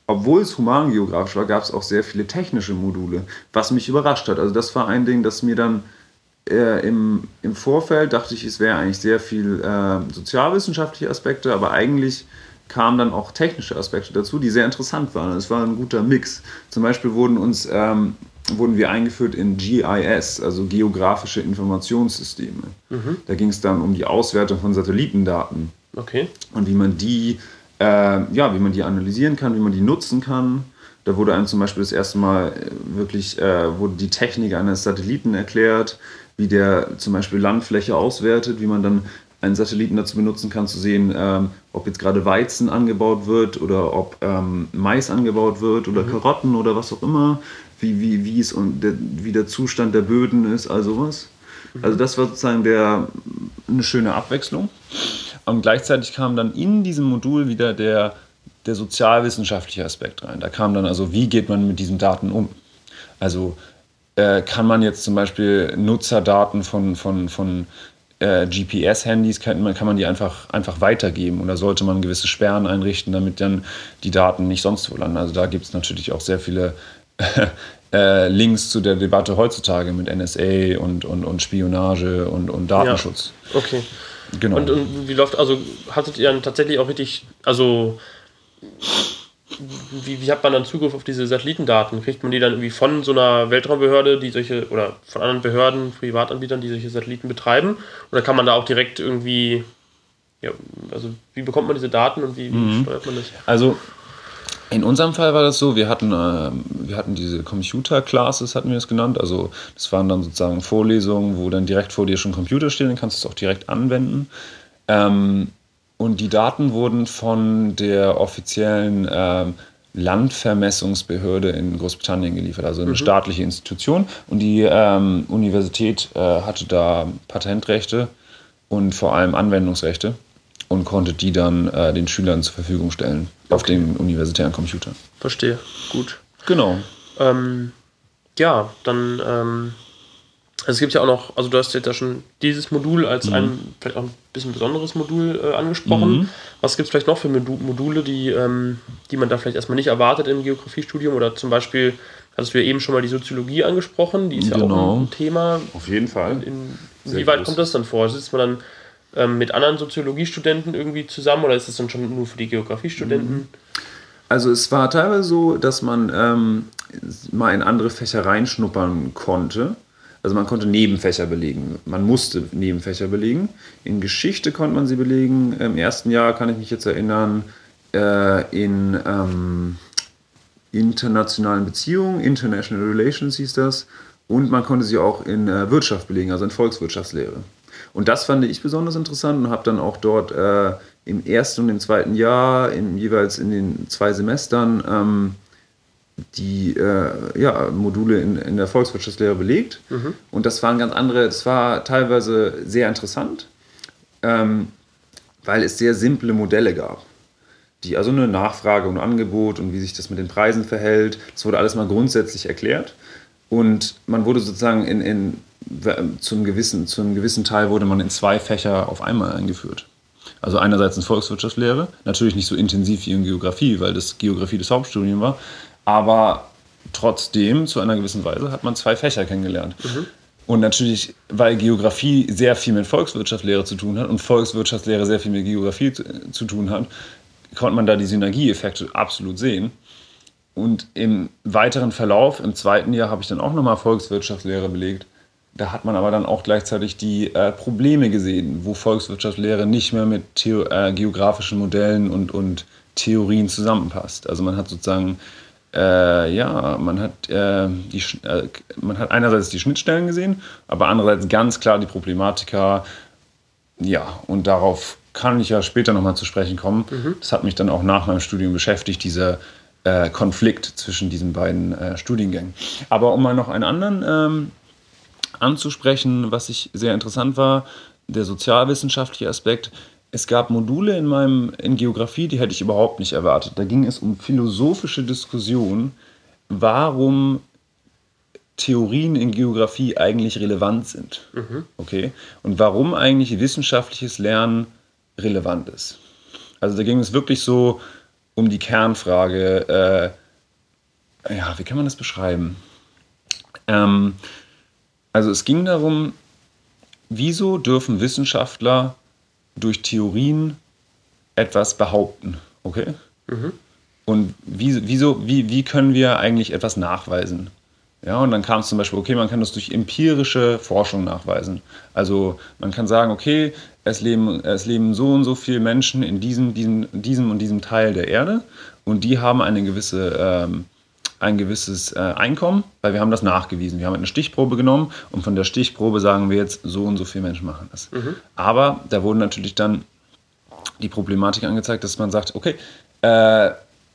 S2: obwohl es humangeografisch war, gab es auch sehr viele technische Module, was mich überrascht hat. Also das war ein Ding, das mir dann äh, im, im Vorfeld dachte ich, es wäre eigentlich sehr viel äh, sozialwissenschaftliche Aspekte, aber eigentlich kamen dann auch technische Aspekte dazu, die sehr interessant waren. Es war ein guter Mix. Zum Beispiel wurden uns ähm, wurden wir eingeführt in GIS, also geografische Informationssysteme. Mhm. Da ging es dann um die Auswertung von Satellitendaten.
S1: Okay.
S2: Und wie man die, äh, ja, wie man die analysieren kann, wie man die nutzen kann. Da wurde einem zum Beispiel das erste Mal äh, wirklich äh, wurde die Technik eines Satelliten erklärt, wie der zum Beispiel Landfläche auswertet, wie man dann einen Satelliten dazu benutzen kann, zu sehen, ähm, ob jetzt gerade Weizen angebaut wird oder ob ähm, Mais angebaut wird oder mhm. Karotten oder was auch immer, wie, wie, wie, es und der, wie der Zustand der Böden ist, also was. Mhm. Also das war sozusagen der, eine schöne Abwechslung. Und gleichzeitig kam dann in diesem Modul wieder der, der sozialwissenschaftliche Aspekt rein. Da kam dann also, wie geht man mit diesen Daten um? Also äh, kann man jetzt zum Beispiel Nutzerdaten von, von, von äh, GPS-Handys, kann man, kann man die einfach, einfach weitergeben oder sollte man gewisse Sperren einrichten, damit dann die Daten nicht sonst wo landen. Also da gibt es natürlich auch sehr viele äh, Links zu der Debatte heutzutage mit NSA und, und, und Spionage und, und Datenschutz.
S1: Ja, okay. Genau. Und, und wie läuft, also hattet ihr dann tatsächlich auch richtig, also wie, wie hat man dann Zugriff auf diese Satellitendaten? Kriegt man die dann irgendwie von so einer Weltraumbehörde, die solche, oder von anderen Behörden, Privatanbietern, die solche Satelliten betreiben? Oder kann man da auch direkt irgendwie, ja, also wie bekommt man diese Daten und wie, mhm. steuert man das?
S2: Also in unserem Fall war das so, wir hatten, äh, wir hatten diese Computer-Classes, hatten wir es genannt. Also das waren dann sozusagen Vorlesungen, wo dann direkt vor dir schon Computer stehen, dann kannst du es auch direkt anwenden. Ähm, und die Daten wurden von der offiziellen ähm, Landvermessungsbehörde in Großbritannien geliefert, also eine mhm. staatliche Institution. Und die ähm, Universität äh, hatte da Patentrechte und vor allem Anwendungsrechte und konnte die dann äh, den Schülern zur Verfügung stellen okay. auf den universitären Computer.
S1: Verstehe, gut.
S2: Genau.
S1: Ähm, ja, dann ähm, also es gibt ja auch noch, also du hast jetzt ja schon dieses Modul als mhm. ein vielleicht auch ein bisschen besonderes Modul äh, angesprochen. Mhm. Was gibt es vielleicht noch für Module, die, ähm, die man da vielleicht erstmal nicht erwartet im Geografiestudium? Oder zum Beispiel, hattest du ja eben schon mal die Soziologie angesprochen, die ist genau. ja auch ein
S2: genau.
S1: Thema.
S2: Auf jeden Fall.
S1: In, wie weit kommt das dann vor? Sitzt man dann ähm, mit anderen Soziologiestudenten irgendwie zusammen oder ist das dann schon nur für die Geografiestudenten? Mhm.
S2: Also es war teilweise so, dass man ähm, mal in andere Fächer reinschnuppern konnte. Also man konnte Nebenfächer belegen. Man musste Nebenfächer belegen. In Geschichte konnte man sie belegen. Im ersten Jahr kann ich mich jetzt erinnern, äh, in ähm, internationalen Beziehungen, International Relations hieß das. Und man konnte sie auch in äh, Wirtschaft belegen, also in Volkswirtschaftslehre. Und das fand ich besonders interessant und habe dann auch dort äh, im ersten und im zweiten Jahr, in, jeweils in den zwei Semestern, ähm, die äh, ja, Module in, in der Volkswirtschaftslehre belegt. Mhm. Und das waren ganz andere, das war teilweise sehr interessant, ähm, weil es sehr simple Modelle gab. Die, also eine Nachfrage und Angebot und wie sich das mit den Preisen verhält. Das wurde alles mal grundsätzlich erklärt. Und man wurde sozusagen in, in, zu, einem gewissen, zu einem gewissen Teil wurde man in zwei Fächer auf einmal eingeführt. Also einerseits in Volkswirtschaftslehre, natürlich nicht so intensiv wie in Geografie, weil das Geografie das Hauptstudium war, aber trotzdem, zu einer gewissen Weise, hat man zwei Fächer kennengelernt. Mhm. Und natürlich, weil Geografie sehr viel mit Volkswirtschaftslehre zu tun hat und Volkswirtschaftslehre sehr viel mit Geografie zu, zu tun hat, konnte man da die Synergieeffekte absolut sehen. Und im weiteren Verlauf, im zweiten Jahr, habe ich dann auch nochmal Volkswirtschaftslehre belegt. Da hat man aber dann auch gleichzeitig die äh, Probleme gesehen, wo Volkswirtschaftslehre nicht mehr mit Theo äh, geografischen Modellen und, und Theorien zusammenpasst. Also man hat sozusagen, äh, ja, man hat, äh, die, äh, man hat einerseits die Schnittstellen gesehen, aber andererseits ganz klar die Problematika. Ja, und darauf kann ich ja später nochmal zu sprechen kommen. Mhm. Das hat mich dann auch nach meinem Studium beschäftigt, dieser äh, Konflikt zwischen diesen beiden äh, Studiengängen. Aber um mal noch einen anderen ähm, anzusprechen, was ich sehr interessant war, der sozialwissenschaftliche Aspekt. Es gab Module in meinem in Geografie, die hätte ich überhaupt nicht erwartet. Da ging es um philosophische Diskussionen, warum Theorien in Geografie eigentlich relevant sind. Mhm. Okay? Und warum eigentlich wissenschaftliches Lernen relevant ist. Also da ging es wirklich so um die Kernfrage, äh, ja, wie kann man das beschreiben? Ähm, also es ging darum, wieso dürfen Wissenschaftler durch Theorien etwas behaupten, okay? Mhm. Und wie, wieso, wie, wie können wir eigentlich etwas nachweisen? Ja, und dann kam es zum Beispiel, okay, man kann das durch empirische Forschung nachweisen. Also man kann sagen, okay, es leben, es leben so und so viele Menschen in diesem, diesem, diesem und diesem Teil der Erde und die haben eine gewisse ähm, ein gewisses äh, Einkommen, weil wir haben das nachgewiesen. Wir haben eine Stichprobe genommen und von der Stichprobe sagen wir jetzt, so und so viele Menschen machen das. Mhm. Aber da wurden natürlich dann die Problematik angezeigt, dass man sagt, okay, äh,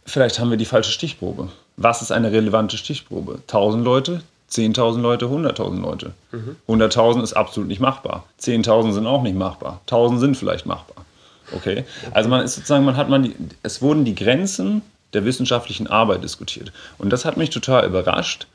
S2: vielleicht haben wir die falsche Stichprobe. Was ist eine relevante Stichprobe? 1000 Leute, 10.000 Leute, 100.000 Leute. Mhm. 100.000 ist absolut nicht machbar. 10.000 sind auch nicht machbar. 1.000 sind vielleicht machbar. Okay? Also man ist sozusagen, man hat man die, es wurden die Grenzen der wissenschaftlichen Arbeit diskutiert. Und das hat mich total überrascht,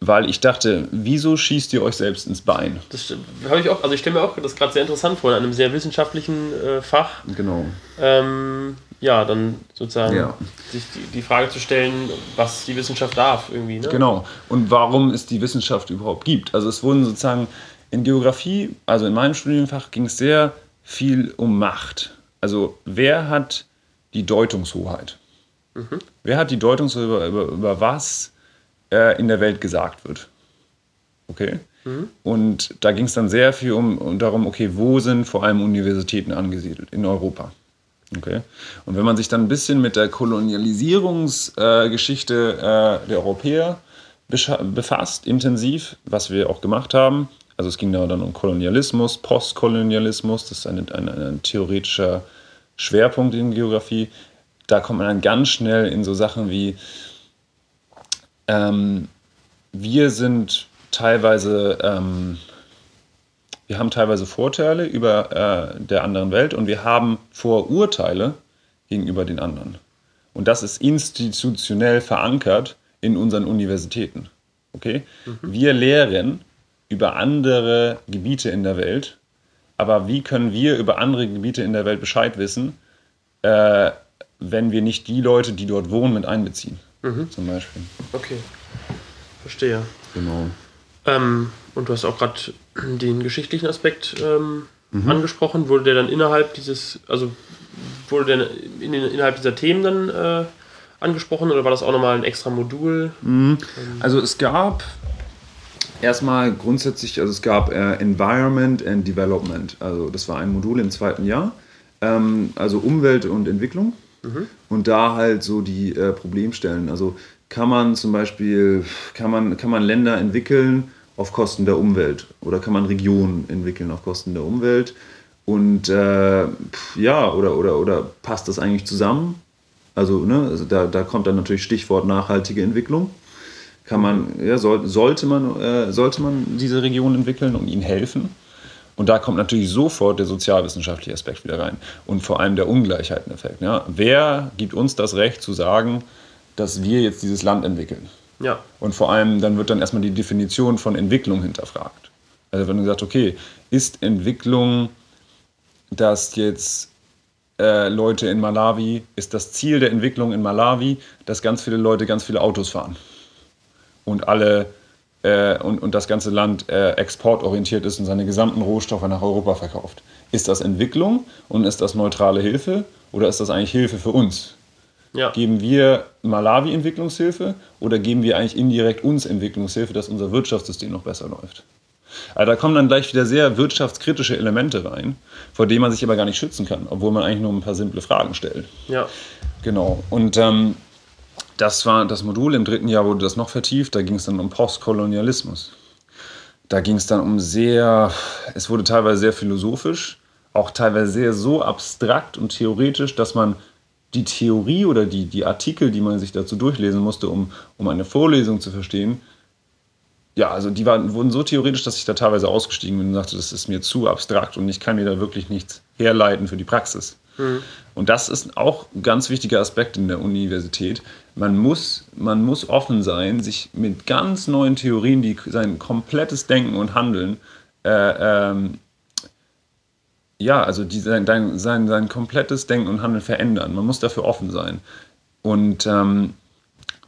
S2: weil ich dachte, wieso schießt ihr euch selbst ins Bein?
S1: Das habe ich auch, also ich stelle mir auch das gerade sehr interessant vor, in einem sehr wissenschaftlichen äh, Fach.
S2: Genau.
S1: Ähm, ja, dann sozusagen ja. sich die, die, Frage zu stellen, was die Wissenschaft darf irgendwie. Ne?
S2: Genau. Und warum es die Wissenschaft überhaupt gibt. Also es wurden sozusagen in Geografie, also in meinem Studienfach, ging es sehr viel um Macht. Also wer hat die Deutungshoheit? Wer hat die Deutung so über, über, über was äh, in der Welt gesagt wird? Okay? Mhm. Und da ging es dann sehr viel um, um, darum, okay, wo sind vor allem Universitäten angesiedelt? In Europa. Okay? Und wenn man sich dann ein bisschen mit der Kolonialisierungsgeschichte äh, äh, der Europäer befasst, intensiv, was wir auch gemacht haben, also es ging da dann um Kolonialismus, Postkolonialismus, das ist ein, ein, ein theoretischer Schwerpunkt in Geografie, da kommt man dann ganz schnell in so Sachen wie, ähm, wir sind teilweise, ähm, wir haben teilweise Vorteile über äh, der anderen Welt und wir haben Vorurteile gegenüber den anderen. Und das ist institutionell verankert in unseren Universitäten. Okay? Mhm. Wir lehren über andere Gebiete in der Welt, aber wie können wir über andere Gebiete in der Welt Bescheid wissen? Äh, wenn wir nicht die Leute, die dort wohnen, mit einbeziehen. Mhm. Zum Beispiel.
S1: Okay, verstehe.
S2: Genau.
S1: Ähm, und du hast auch gerade den geschichtlichen Aspekt ähm, mhm. angesprochen. Wurde der dann innerhalb dieses, also wurde der in, innerhalb dieser Themen dann äh, angesprochen oder war das auch nochmal ein extra Modul?
S2: Mhm. Also es gab erstmal grundsätzlich, also es gab äh, Environment and Development. Also das war ein Modul im zweiten Jahr. Ähm, also Umwelt und Entwicklung. Mhm. Und da halt so die äh, Problemstellen. Also kann man zum Beispiel, kann man, kann man Länder entwickeln auf Kosten der Umwelt oder kann man Regionen entwickeln auf Kosten der Umwelt? Und äh, ja, oder, oder, oder passt das eigentlich zusammen? Also, ne, also da, da kommt dann natürlich Stichwort nachhaltige Entwicklung. Kann man, ja, soll, sollte, man, äh, sollte man diese Regionen entwickeln und ihnen helfen? Und da kommt natürlich sofort der sozialwissenschaftliche Aspekt wieder rein und vor allem der Ungleichheiteneffekt. Ja? Wer gibt uns das Recht zu sagen, dass wir jetzt dieses Land entwickeln?
S1: Ja.
S2: Und vor allem dann wird dann erstmal die Definition von Entwicklung hinterfragt. Also wenn du sagst, okay, ist Entwicklung, dass jetzt äh, Leute in Malawi, ist das Ziel der Entwicklung in Malawi, dass ganz viele Leute ganz viele Autos fahren und alle äh, und, und das ganze Land äh, exportorientiert ist und seine gesamten Rohstoffe nach Europa verkauft. Ist das Entwicklung und ist das neutrale Hilfe oder ist das eigentlich Hilfe für uns? Ja. Geben wir Malawi Entwicklungshilfe oder geben wir eigentlich indirekt uns Entwicklungshilfe, dass unser Wirtschaftssystem noch besser läuft? Also da kommen dann gleich wieder sehr wirtschaftskritische Elemente rein, vor denen man sich aber gar nicht schützen kann, obwohl man eigentlich nur ein paar simple Fragen stellt.
S1: Ja.
S2: Genau. Und ähm, das war das Modul. Im dritten Jahr wurde das noch vertieft. Da ging es dann um Postkolonialismus. Da ging es dann um sehr, es wurde teilweise sehr philosophisch, auch teilweise sehr so abstrakt und theoretisch, dass man die Theorie oder die, die Artikel, die man sich dazu durchlesen musste, um, um eine Vorlesung zu verstehen, ja, also die waren, wurden so theoretisch, dass ich da teilweise ausgestiegen bin und sagte, das ist mir zu abstrakt und ich kann mir da wirklich nichts herleiten für die Praxis. Mhm. Und das ist auch ein ganz wichtiger Aspekt in der Universität. Man muss, man muss offen sein, sich mit ganz neuen Theorien, die sein komplettes Denken und Handeln, äh, ähm, ja, also die, sein, sein, sein komplettes Denken und Handeln verändern. Man muss dafür offen sein. Und ähm,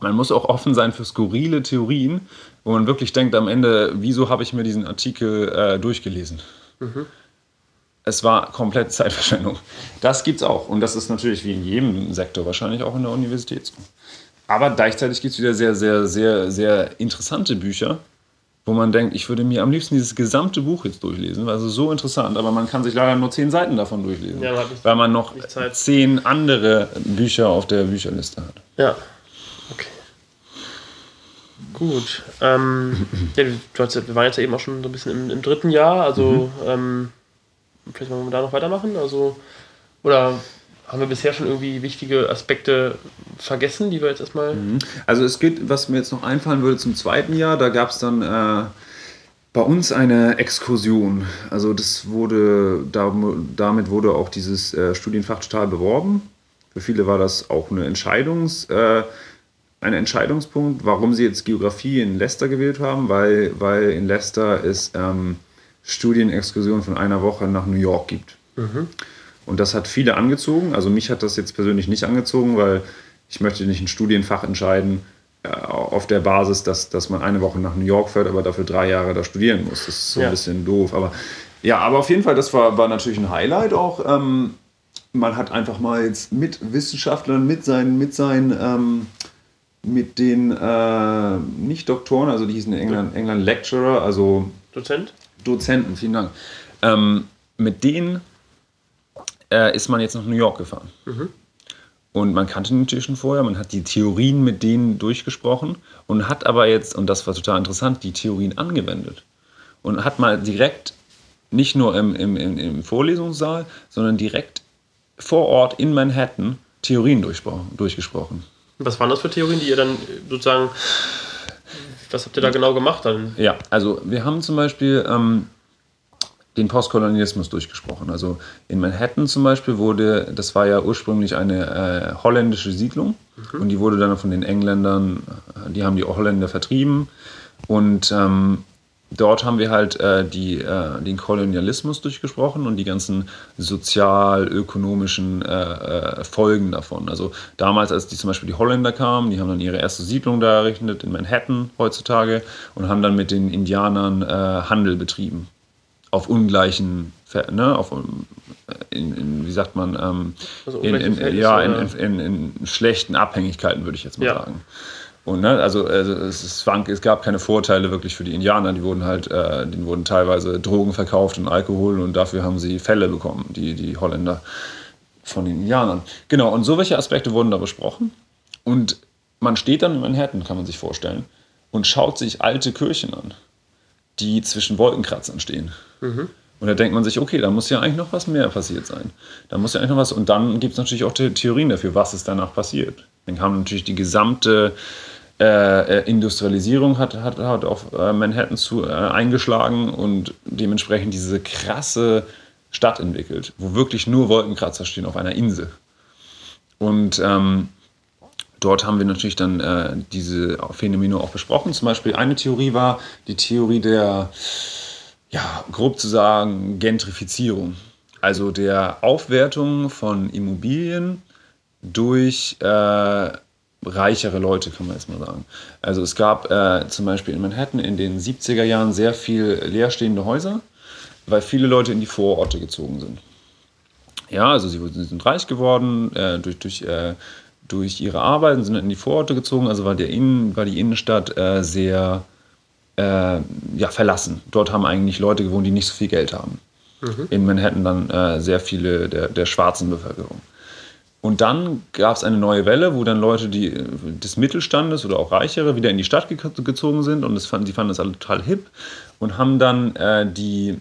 S2: man muss auch offen sein für skurrile Theorien, wo man wirklich denkt am Ende, wieso habe ich mir diesen Artikel äh, durchgelesen? Mhm. Es war komplett Zeitverschwendung. Das gibt es auch. Und das ist natürlich wie in jedem Sektor, wahrscheinlich auch in der Universität so. Aber gleichzeitig gibt es wieder sehr, sehr, sehr, sehr interessante Bücher, wo man denkt, ich würde mir am liebsten dieses gesamte Buch jetzt durchlesen, also so interessant, aber man kann sich leider nur zehn Seiten davon durchlesen, ja, weil man noch zehn andere Bücher auf der Bücherliste hat.
S1: Ja, okay. Gut. Ähm, ja, du, wir waren jetzt ja eben auch schon so ein bisschen im, im dritten Jahr, also mhm. ähm, vielleicht wollen wir da noch weitermachen. Also, oder haben wir bisher schon irgendwie wichtige Aspekte vergessen, die wir jetzt erstmal. Mhm.
S2: Also es geht, was mir jetzt noch einfallen würde zum zweiten Jahr, da gab es dann äh, bei uns eine Exkursion. Also das wurde, da, damit wurde auch dieses äh, Studienfach total beworben. Für viele war das auch eine Entscheidungs, äh, ein Entscheidungspunkt, warum sie jetzt Geografie in Leicester gewählt haben, weil, weil in Leicester es ähm, Studienexkursionen von einer Woche nach New York gibt. Mhm. Und das hat viele angezogen. Also mich hat das jetzt persönlich nicht angezogen, weil ich möchte nicht ein Studienfach entscheiden äh, auf der Basis, dass, dass man eine Woche nach New York fährt, aber dafür drei Jahre da studieren muss. Das ist so ja. ein bisschen doof. Aber ja, aber auf jeden Fall, das war, war natürlich ein Highlight auch. Ähm, man hat einfach mal jetzt mit Wissenschaftlern, mit seinen, mit seinen ähm, mit den äh, nicht Doktoren, also die hießen in England, England Lecturer, also
S1: Dozent?
S2: Dozenten, vielen Dank. Ähm, mit denen äh, ist man jetzt nach New York gefahren. Mhm. Und man kannte den natürlich schon vorher, man hat die Theorien mit denen durchgesprochen und hat aber jetzt, und das war total interessant, die Theorien angewendet. Und hat mal direkt, nicht nur im, im, im Vorlesungssaal, sondern direkt vor Ort in Manhattan Theorien durchgesprochen.
S1: Was waren das für Theorien, die ihr dann sozusagen, was habt ihr da genau gemacht dann?
S2: Ja, also wir haben zum Beispiel ähm, den Postkolonialismus durchgesprochen. Also in Manhattan zum Beispiel wurde, das war ja ursprünglich eine äh, holländische Siedlung mhm. und die wurde dann von den Engländern, die haben die Holländer vertrieben und ähm, dort haben wir halt äh, die, äh, den Kolonialismus durchgesprochen und die ganzen sozial-ökonomischen äh, äh, Folgen davon. Also damals, als die zum Beispiel die Holländer kamen, die haben dann ihre erste Siedlung da errichtet in Manhattan heutzutage und haben dann mit den Indianern äh, Handel betrieben. Auf ungleichen, ne, auf, in, in, wie sagt man, ähm, also in, in, ja, in, schlechten Abhängigkeiten, würde ich jetzt mal ja. sagen. Und, ne, also, also es, ist, es gab keine Vorteile wirklich für die Indianer. Die wurden halt, äh, denen wurden teilweise Drogen verkauft und Alkohol und dafür haben sie Fälle bekommen, die, die Holländer von den Indianern. Genau, und so welche Aspekte wurden da besprochen. Und man steht dann in Manhattan, kann man sich vorstellen, und schaut sich alte Kirchen an, die zwischen Wolkenkratzern stehen. Mhm. Und da denkt man sich, okay, da muss ja eigentlich noch was mehr passiert sein. Da muss ja eigentlich noch was. Und dann gibt es natürlich auch Theorien dafür, was ist danach passiert. Dann kam natürlich die gesamte äh, äh, Industrialisierung hat, hat, hat auf äh, Manhattan zu, äh, eingeschlagen und dementsprechend diese krasse Stadt entwickelt, wo wirklich nur Wolkenkratzer stehen auf einer Insel. Und ähm, dort haben wir natürlich dann äh, diese Phänomene auch besprochen. Zum Beispiel eine Theorie war die Theorie der, ja, grob zu sagen, Gentrifizierung. Also der Aufwertung von Immobilien durch äh, reichere Leute, kann man jetzt mal sagen. Also es gab äh, zum Beispiel in Manhattan in den 70er Jahren sehr viel leerstehende Häuser, weil viele Leute in die Vororte gezogen sind. Ja, also sie sind reich geworden äh, durch, durch, äh, durch ihre Arbeit und sind in die Vororte gezogen. Also war, der Innen, war die Innenstadt äh, sehr äh, ja, verlassen. Dort haben eigentlich Leute gewohnt, die nicht so viel Geld haben. Mhm. In Manhattan dann äh, sehr viele der, der schwarzen Bevölkerung. Und dann gab es eine neue Welle, wo dann Leute die, des Mittelstandes oder auch Reichere wieder in die Stadt ge gezogen sind und das fanden, die fanden das alle total hip und haben dann äh, die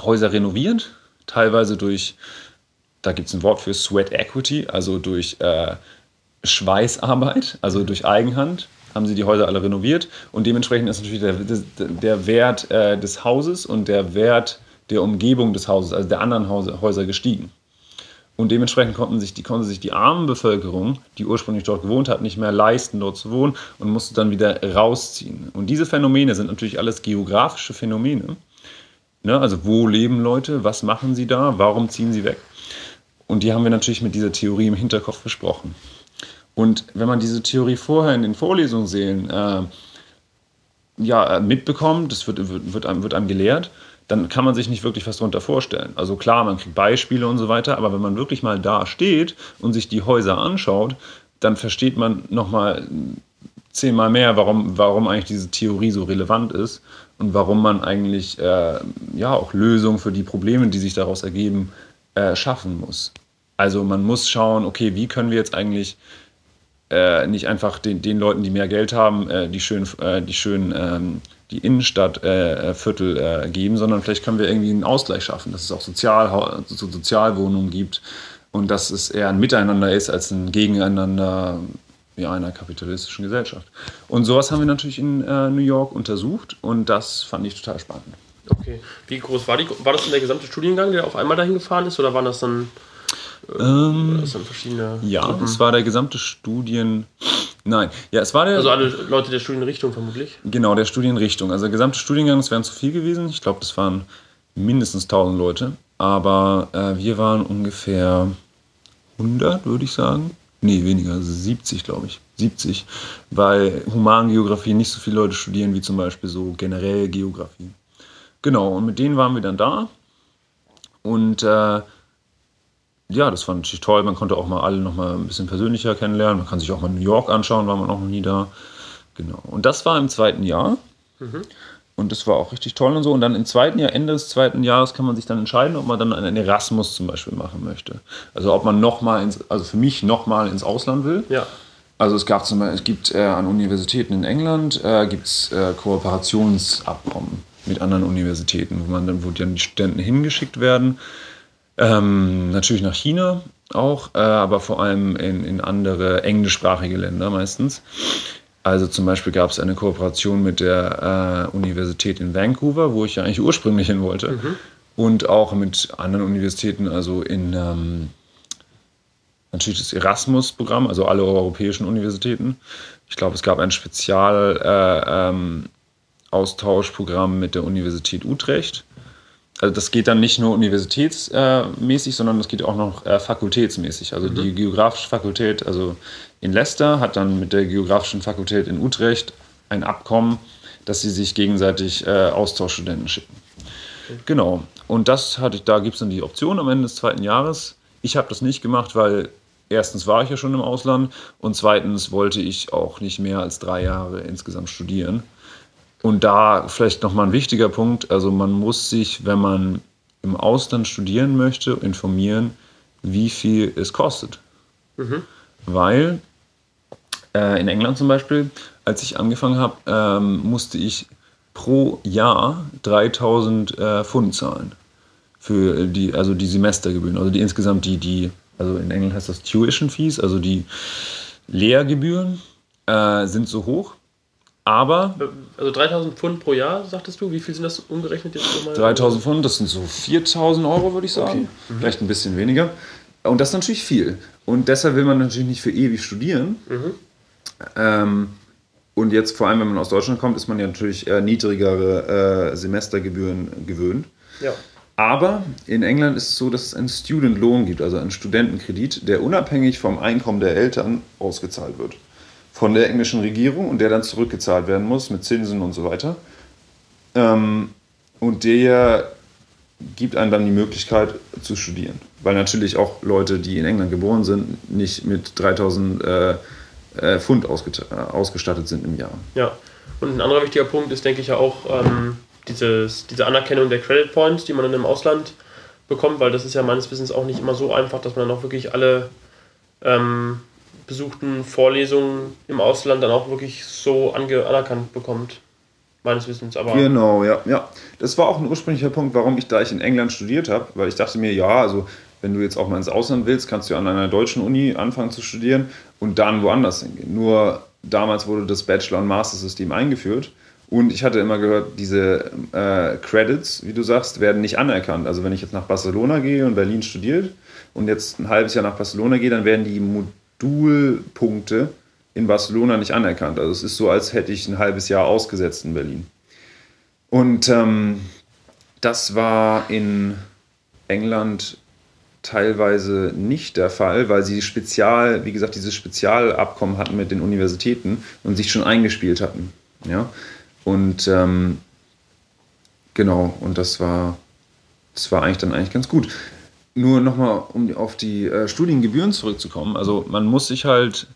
S2: Häuser renoviert, teilweise durch, da gibt es ein Wort für Sweat Equity, also durch äh, Schweißarbeit, also durch Eigenhand haben sie die Häuser alle renoviert und dementsprechend ist natürlich der, der Wert äh, des Hauses und der Wert der Umgebung des Hauses, also der anderen Häuser gestiegen. Und dementsprechend konnten sich die, konnte sich die arme Bevölkerung, die ursprünglich dort gewohnt hat, nicht mehr leisten, dort zu wohnen und musste dann wieder rausziehen. Und diese Phänomene sind natürlich alles geografische Phänomene. Ne? Also wo leben Leute, was machen sie da, warum ziehen sie weg? Und die haben wir natürlich mit dieser Theorie im Hinterkopf besprochen. Und wenn man diese Theorie vorher in den Vorlesungen äh, ja, mitbekommt, das wird, wird, wird, einem, wird einem gelehrt, dann kann man sich nicht wirklich was darunter vorstellen. Also klar, man kriegt Beispiele und so weiter, aber wenn man wirklich mal da steht und sich die Häuser anschaut, dann versteht man nochmal zehnmal mehr, warum, warum eigentlich diese Theorie so relevant ist und warum man eigentlich äh, ja auch Lösungen für die Probleme, die sich daraus ergeben, äh, schaffen muss. Also man muss schauen, okay, wie können wir jetzt eigentlich äh, nicht einfach den, den Leuten, die mehr Geld haben, äh, die schön, äh, die schön ähm, die Innenstadtviertel äh, äh, geben, sondern vielleicht können wir irgendwie einen Ausgleich schaffen, dass es auch Sozial, so Sozialwohnungen gibt und dass es eher ein Miteinander ist als ein Gegeneinander ja, einer kapitalistischen Gesellschaft. Und sowas haben wir natürlich in äh, New York untersucht und das fand ich total spannend.
S1: Okay. Wie groß war die? War das denn der gesamte Studiengang, der auf einmal dahin gefahren ist, oder waren das dann,
S2: äh, ähm, das dann verschiedene? Ja, es war der gesamte Studien. Nein, ja, es war der.
S1: Also alle Leute der Studienrichtung vermutlich?
S2: Genau, der Studienrichtung. Also der gesamte Studiengang, es wären zu viel gewesen. Ich glaube, das waren mindestens 1000 Leute. Aber äh, wir waren ungefähr 100, würde ich sagen. Nee, weniger, 70, glaube ich. 70. Weil Humangeografie nicht so viele Leute studieren wie zum Beispiel so generell Geografie. Genau, und mit denen waren wir dann da. Und äh, ja, das fand ich toll. Man konnte auch mal alle noch mal ein bisschen persönlicher kennenlernen. Man kann sich auch mal New York anschauen, war man auch noch nie da. Genau. Und das war im zweiten Jahr. Mhm. Und das war auch richtig toll und so. Und dann im zweiten Jahr, Ende des zweiten Jahres, kann man sich dann entscheiden, ob man dann einen Erasmus zum Beispiel machen möchte. Also ob man nochmal ins, also für mich nochmal ins Ausland will.
S1: Ja.
S2: Also es gab zum Beispiel, es gibt äh, an Universitäten in England äh, gibt's, äh, Kooperationsabkommen mit anderen Universitäten, wo man dann, wo dann die Studenten hingeschickt werden ähm, natürlich nach China auch, äh, aber vor allem in, in andere englischsprachige Länder meistens. Also zum Beispiel gab es eine Kooperation mit der äh, Universität in Vancouver, wo ich ja eigentlich ursprünglich hin wollte. Mhm. Und auch mit anderen Universitäten, also in ähm, natürlich das Erasmus-Programm, also alle europäischen Universitäten. Ich glaube, es gab ein Spezialaustauschprogramm äh, ähm, mit der Universität Utrecht also das geht dann nicht nur universitätsmäßig, sondern es geht auch noch äh, fakultätsmäßig. Also mhm. die geografische Fakultät, also in Leicester, hat dann mit der geografischen Fakultät in Utrecht ein Abkommen, dass sie sich gegenseitig äh, Austauschstudenten schicken. Okay. Genau. Und das hatte ich, da gibt es dann die Option am Ende des zweiten Jahres. Ich habe das nicht gemacht, weil erstens war ich ja schon im Ausland und zweitens wollte ich auch nicht mehr als drei Jahre insgesamt studieren. Und da vielleicht nochmal ein wichtiger Punkt, also man muss sich, wenn man im Ausland studieren möchte, informieren, wie viel es kostet. Mhm. Weil äh, in England zum Beispiel, als ich angefangen habe, ähm, musste ich pro Jahr 3000 äh, Pfund zahlen. Für die, also die Semestergebühren, also die insgesamt die, die, also in England heißt das Tuition Fees, also die Lehrgebühren äh, sind so hoch, aber.
S1: Also 3000 Pfund pro Jahr, sagtest du? Wie viel sind das umgerechnet jetzt
S2: nochmal? 3000 Pfund, das sind so 4000 Euro, würde ich sagen. Okay. Mhm. Vielleicht ein bisschen weniger. Und das ist natürlich viel. Und deshalb will man natürlich nicht für ewig studieren. Mhm. Ähm, und jetzt, vor allem, wenn man aus Deutschland kommt, ist man ja natürlich niedrigere äh, Semestergebühren gewöhnt.
S1: Ja.
S2: Aber in England ist es so, dass es einen Student Loan gibt, also einen Studentenkredit, der unabhängig vom Einkommen der Eltern ausgezahlt wird. Von der englischen Regierung und der dann zurückgezahlt werden muss mit Zinsen und so weiter. Ähm, und der gibt einem dann die Möglichkeit zu studieren. Weil natürlich auch Leute, die in England geboren sind, nicht mit 3000 äh, äh, Pfund ausgestattet sind im Jahr.
S1: Ja, und ein anderer wichtiger Punkt ist, denke ich, ja auch ähm, dieses, diese Anerkennung der Credit Points, die man dann im Ausland bekommt, weil das ist ja meines Wissens auch nicht immer so einfach, dass man dann auch wirklich alle ähm, besuchten Vorlesungen im Ausland dann auch wirklich so anerkannt bekommt meines Wissens. Aber
S2: genau, ja, ja. Das war auch ein ursprünglicher Punkt, warum ich, da ich in England studiert habe, weil ich dachte mir, ja, also wenn du jetzt auch mal ins Ausland willst, kannst du an einer deutschen Uni anfangen zu studieren und dann woanders hingehen. Nur damals wurde das Bachelor- und Master-System eingeführt und ich hatte immer gehört, diese äh, Credits, wie du sagst, werden nicht anerkannt. Also wenn ich jetzt nach Barcelona gehe und Berlin studiert und jetzt ein halbes Jahr nach Barcelona gehe, dann werden die Modulpunkte in Barcelona nicht anerkannt. Also es ist so, als hätte ich ein halbes Jahr ausgesetzt in Berlin. Und ähm, das war in England teilweise nicht der Fall, weil sie spezial, wie gesagt, dieses Spezialabkommen hatten mit den Universitäten und sich schon eingespielt hatten. Ja? Und ähm, genau, und das war, das war eigentlich dann eigentlich ganz gut. Nur nochmal, um auf die äh, Studiengebühren zurückzukommen. Also man muss sich halt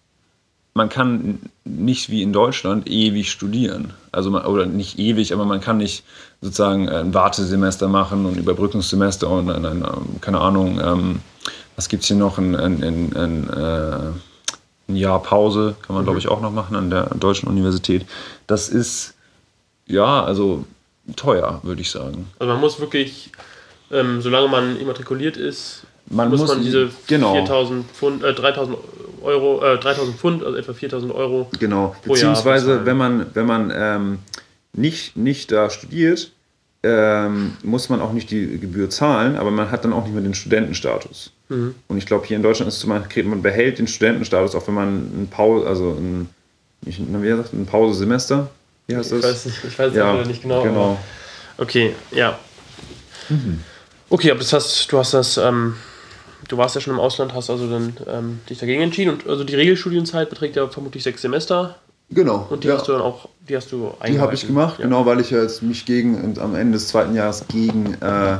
S2: man kann nicht wie in Deutschland ewig studieren. Also man, oder nicht ewig, aber man kann nicht sozusagen ein Wartesemester machen und Überbrückungssemester und ein, ein, keine Ahnung, ähm, was gibt es hier noch, ein, ein, äh, Jahr Pause, kann man mhm. glaube ich auch noch machen an der deutschen Universität. Das ist, ja, also teuer, würde ich sagen.
S1: Also man muss wirklich, ähm, solange man immatrikuliert ist,
S2: man muss, muss
S1: man diese genau. 4000 Pfund, äh, 3000 Euro, äh, 3000 Pfund, also etwa 4000 Euro.
S2: Genau, beziehungsweise wenn man, wenn man ähm, nicht, nicht da studiert, ähm, muss man auch nicht die Gebühr zahlen, aber man hat dann auch nicht mehr den Studentenstatus. Mhm. Und ich glaube, hier in Deutschland ist es man, man behält den Studentenstatus, auch wenn man ein Pause, also ein, nicht, wie gesagt, ein Pausesemester,
S1: wie heißt das? Ich weiß, nicht, ich weiß ja, nicht genau. genau. Okay, ja. Mhm. Okay, aber das heißt, du hast das ähm, du warst ja schon im Ausland, hast also dann ähm, dich dagegen entschieden und also die Regelstudienzeit beträgt ja vermutlich sechs Semester.
S2: Genau.
S1: Und die ja. hast du dann auch, die hast du
S2: Die habe ich gemacht, ja. genau, weil ich jetzt mich gegen am Ende des zweiten Jahres gegen äh,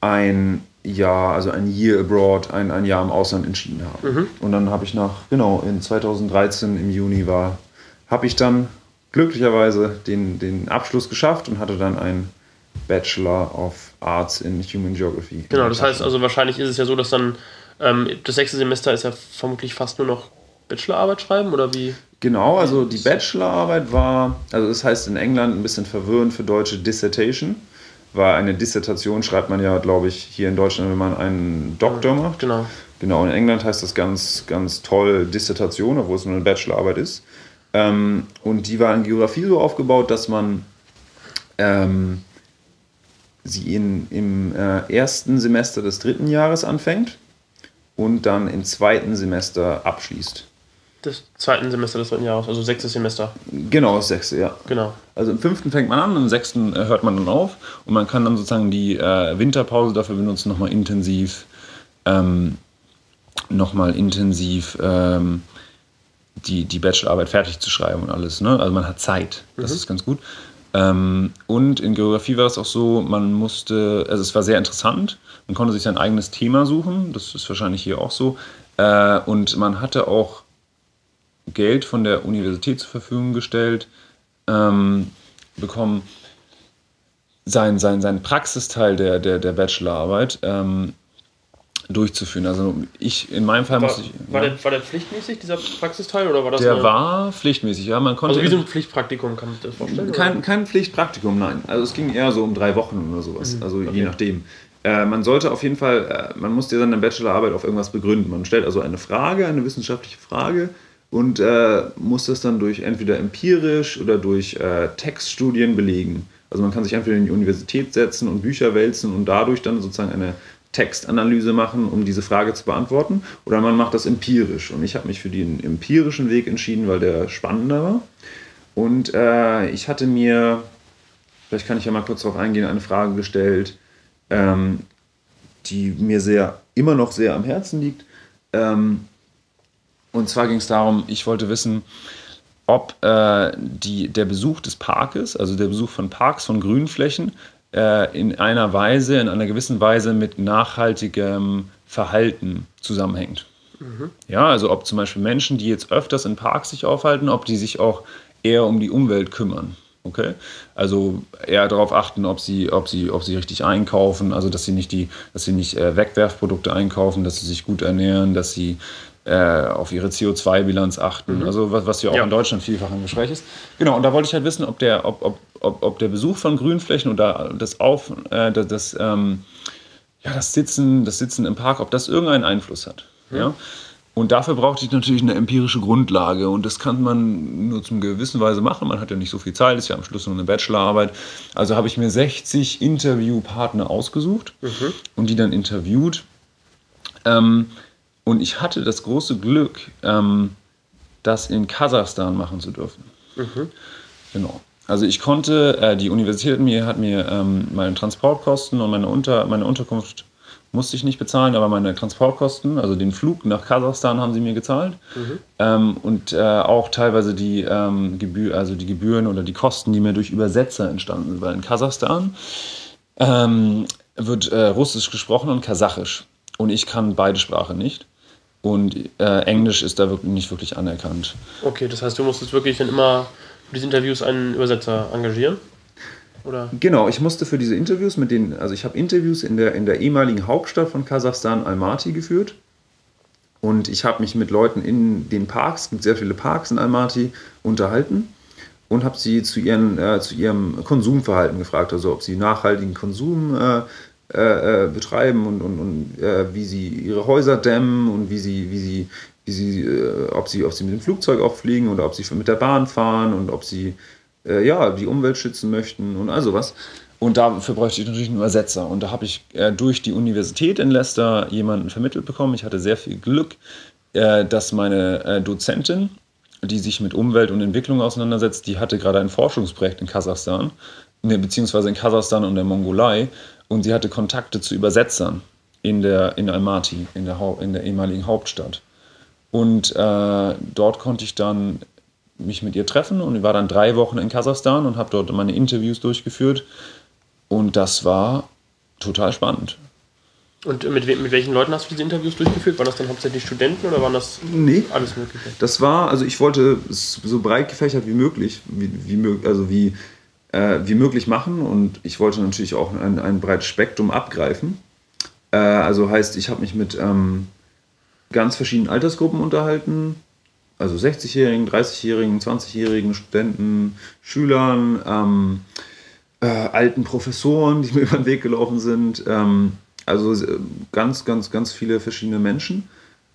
S2: ein Jahr, also ein Year abroad, ein, ein Jahr im Ausland entschieden habe. Mhm. Und dann habe ich nach, genau, in 2013 im Juni war, habe ich dann glücklicherweise den, den Abschluss geschafft und hatte dann ein Bachelor of Arts in Human Geography.
S1: Genau, das heißt also wahrscheinlich ist es ja so, dass dann ähm, das sechste Semester ist ja vermutlich fast nur noch Bachelorarbeit schreiben oder wie?
S2: Genau, also die Bachelorarbeit war, also das heißt in England ein bisschen verwirrend für Deutsche Dissertation, weil eine Dissertation schreibt man ja, glaube ich, hier in Deutschland, wenn man einen Doktor macht.
S1: Genau.
S2: Genau, in England heißt das ganz, ganz toll Dissertation, obwohl es nur eine Bachelorarbeit ist. Ähm, und die war in Geografie so aufgebaut, dass man ähm, sie in, im äh, ersten Semester des dritten Jahres anfängt und dann im zweiten Semester abschließt.
S1: Des zweiten Semester des dritten Jahres, also sechstes Semester.
S2: Genau, das sechste, ja.
S1: Genau.
S2: Also im fünften fängt man an, im sechsten äh, hört man dann auf und man kann dann sozusagen die äh, Winterpause dafür benutzen, nochmal intensiv, ähm, nochmal intensiv ähm, die, die Bachelorarbeit fertig zu schreiben und alles. Ne? Also man hat Zeit, das mhm. ist ganz gut. Ähm, und in Geografie war es auch so, man musste, also es war sehr interessant, man konnte sich sein eigenes Thema suchen, das ist wahrscheinlich hier auch so. Äh, und man hatte auch Geld von der Universität zur Verfügung gestellt, ähm, bekommen, sein, sein, sein Praxisteil der, der, der Bachelorarbeit ähm, durchzuführen. Also ich, in meinem Fall
S1: war,
S2: musste ich.
S1: War, ja. der, war der pflichtmäßig, dieser Praxisteil, oder war das
S2: Der eine... war pflichtmäßig, ja. Man konnte
S1: also wie so ein Pflichtpraktikum, kann ich das vorstellen?
S2: Kein, kein Pflichtpraktikum, nein. Also es ging eher so um drei Wochen oder sowas. Mhm. Also okay. je nachdem. Äh, man sollte auf jeden Fall, äh, man musste seine Bachelorarbeit auf irgendwas begründen. Man stellt also eine Frage, eine wissenschaftliche Frage und äh, muss das dann durch entweder empirisch oder durch äh, Textstudien belegen. Also man kann sich entweder in die Universität setzen und Bücher wälzen und dadurch dann sozusagen eine Textanalyse machen, um diese Frage zu beantworten, oder man macht das empirisch. Und ich habe mich für den empirischen Weg entschieden, weil der spannender war. Und äh, ich hatte mir, vielleicht kann ich ja mal kurz darauf eingehen, eine Frage gestellt, ähm, die mir sehr, immer noch sehr am Herzen liegt. Ähm, und zwar ging es darum, ich wollte wissen, ob äh, die, der Besuch des Parkes, also der Besuch von Parks, von Grünflächen, äh, in einer Weise, in einer gewissen Weise mit nachhaltigem Verhalten zusammenhängt. Mhm. Ja, also ob zum Beispiel Menschen, die jetzt öfters in Parks sich aufhalten, ob die sich auch eher um die Umwelt kümmern. Okay? Also eher darauf achten, ob sie, ob sie, ob sie richtig einkaufen, also dass sie nicht die, dass sie nicht äh, Wegwerfprodukte einkaufen, dass sie sich gut ernähren, dass sie äh, auf ihre CO2-Bilanz achten, mhm. also was, was ja auch ja. in Deutschland vielfach im Gespräch ist. Genau, und da wollte ich halt wissen, ob der, ob, ob, ob, ob der Besuch von Grünflächen oder das Auf, äh, das, das, ähm, ja, das Sitzen, das Sitzen im Park, ob das irgendeinen Einfluss hat. Mhm. Ja? Und dafür brauchte ich natürlich eine empirische Grundlage. Und das kann man nur zum gewissen Weise machen. Man hat ja nicht so viel Zeit, ist ja am Schluss nur eine Bachelorarbeit. Also habe ich mir 60 Interviewpartner ausgesucht mhm. und die dann interviewt. Ähm, und ich hatte das große Glück, ähm, das in Kasachstan machen zu dürfen. Mhm. Genau. Also ich konnte, äh, die Universität mir hat mir ähm, meine Transportkosten und meine, Unter, meine Unterkunft musste ich nicht bezahlen, aber meine Transportkosten, also den Flug nach Kasachstan haben sie mir gezahlt mhm. ähm, und äh, auch teilweise die, ähm, Gebühr, also die Gebühren oder die Kosten, die mir durch Übersetzer entstanden sind, weil in Kasachstan ähm, wird äh, Russisch gesprochen und Kasachisch und ich kann beide Sprachen nicht. Und äh, Englisch ist da wirklich nicht wirklich anerkannt.
S1: Okay, das heißt, du musstest wirklich dann immer für diese Interviews einen Übersetzer engagieren? Oder?
S2: Genau, ich musste für diese Interviews mit den, also ich habe Interviews in der, in der ehemaligen Hauptstadt von Kasachstan, Almaty, geführt. Und ich habe mich mit Leuten in den Parks, es gibt sehr viele Parks in Almaty, unterhalten und habe sie zu, ihren, äh, zu ihrem Konsumverhalten gefragt, also ob sie nachhaltigen Konsum äh, äh, äh, betreiben und, und, und äh, wie sie ihre Häuser dämmen und wie sie, wie sie, wie sie, äh, ob sie, ob sie mit dem Flugzeug auch fliegen oder ob sie mit der Bahn fahren und ob sie äh, ja, die Umwelt schützen möchten und all sowas. Und dafür bräuchte ich natürlich einen Übersetzer. Und da habe ich äh, durch die Universität in Leicester jemanden vermittelt bekommen. Ich hatte sehr viel Glück, dass meine Dozentin, die sich mit Umwelt und Entwicklung auseinandersetzt, die hatte gerade ein Forschungsprojekt in Kasachstan, ne, beziehungsweise in Kasachstan und der Mongolei und sie hatte Kontakte zu Übersetzern in, der, in Almaty, in der, in der ehemaligen Hauptstadt. Und äh, dort konnte ich dann mich mit ihr treffen und ich war dann drei Wochen in Kasachstan und habe dort meine Interviews durchgeführt. Und das war total spannend.
S1: Und mit, mit welchen Leuten hast du diese Interviews durchgeführt? Waren das dann hauptsächlich Studenten oder waren das
S2: nee, alles Mögliche? Das war, also ich wollte es so breit gefächert wie möglich, wie, wie, also wie äh, wie möglich machen und ich wollte natürlich auch ein, ein breites Spektrum abgreifen. Äh, also heißt, ich habe mich mit ähm, ganz verschiedenen Altersgruppen unterhalten, also 60-Jährigen, 30-Jährigen, 20-Jährigen, Studenten, Schülern, ähm, äh, alten Professoren, die mir über den Weg gelaufen sind. Ähm, also äh, ganz, ganz, ganz viele verschiedene Menschen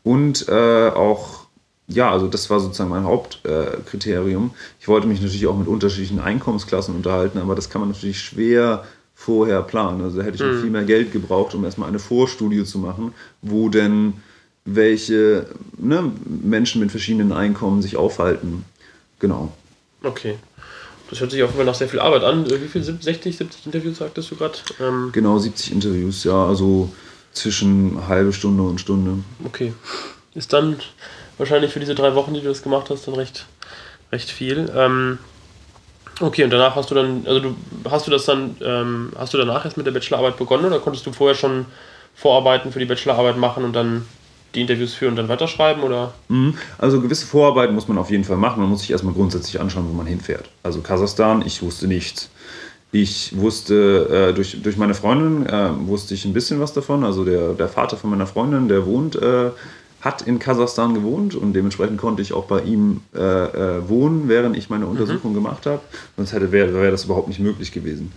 S2: und äh, auch ja, also das war sozusagen mein Hauptkriterium. Ich wollte mich natürlich auch mit unterschiedlichen Einkommensklassen unterhalten, aber das kann man natürlich schwer vorher planen. Also da hätte ich mhm. viel mehr Geld gebraucht, um erstmal eine Vorstudie zu machen, wo denn welche ne, Menschen mit verschiedenen Einkommen sich aufhalten. Genau.
S1: Okay. Das hört sich auf jeden Fall nach sehr viel Arbeit an. Wie viel? 60, 70 Interviews sagtest du gerade?
S2: Ähm genau, 70 Interviews, ja. Also zwischen halbe Stunde und Stunde.
S1: Okay. Ist dann wahrscheinlich für diese drei Wochen, die du das gemacht hast, dann recht, recht viel. Ähm, okay, und danach hast du dann, also du hast du das dann, ähm, hast du danach erst mit der Bachelorarbeit begonnen oder konntest du vorher schon Vorarbeiten für die Bachelorarbeit machen und dann die Interviews führen und dann weiterschreiben oder?
S2: Mhm. Also gewisse Vorarbeiten muss man auf jeden Fall machen. Man muss sich erstmal grundsätzlich anschauen, wo man hinfährt. Also Kasachstan, ich wusste nichts. Ich wusste, äh, durch, durch meine Freundin äh, wusste ich ein bisschen was davon. Also der, der Vater von meiner Freundin, der wohnt äh, hat in Kasachstan gewohnt und dementsprechend konnte ich auch bei ihm äh, äh, wohnen, während ich meine Untersuchung mhm. gemacht habe. Sonst hätte wäre wär das überhaupt nicht möglich gewesen.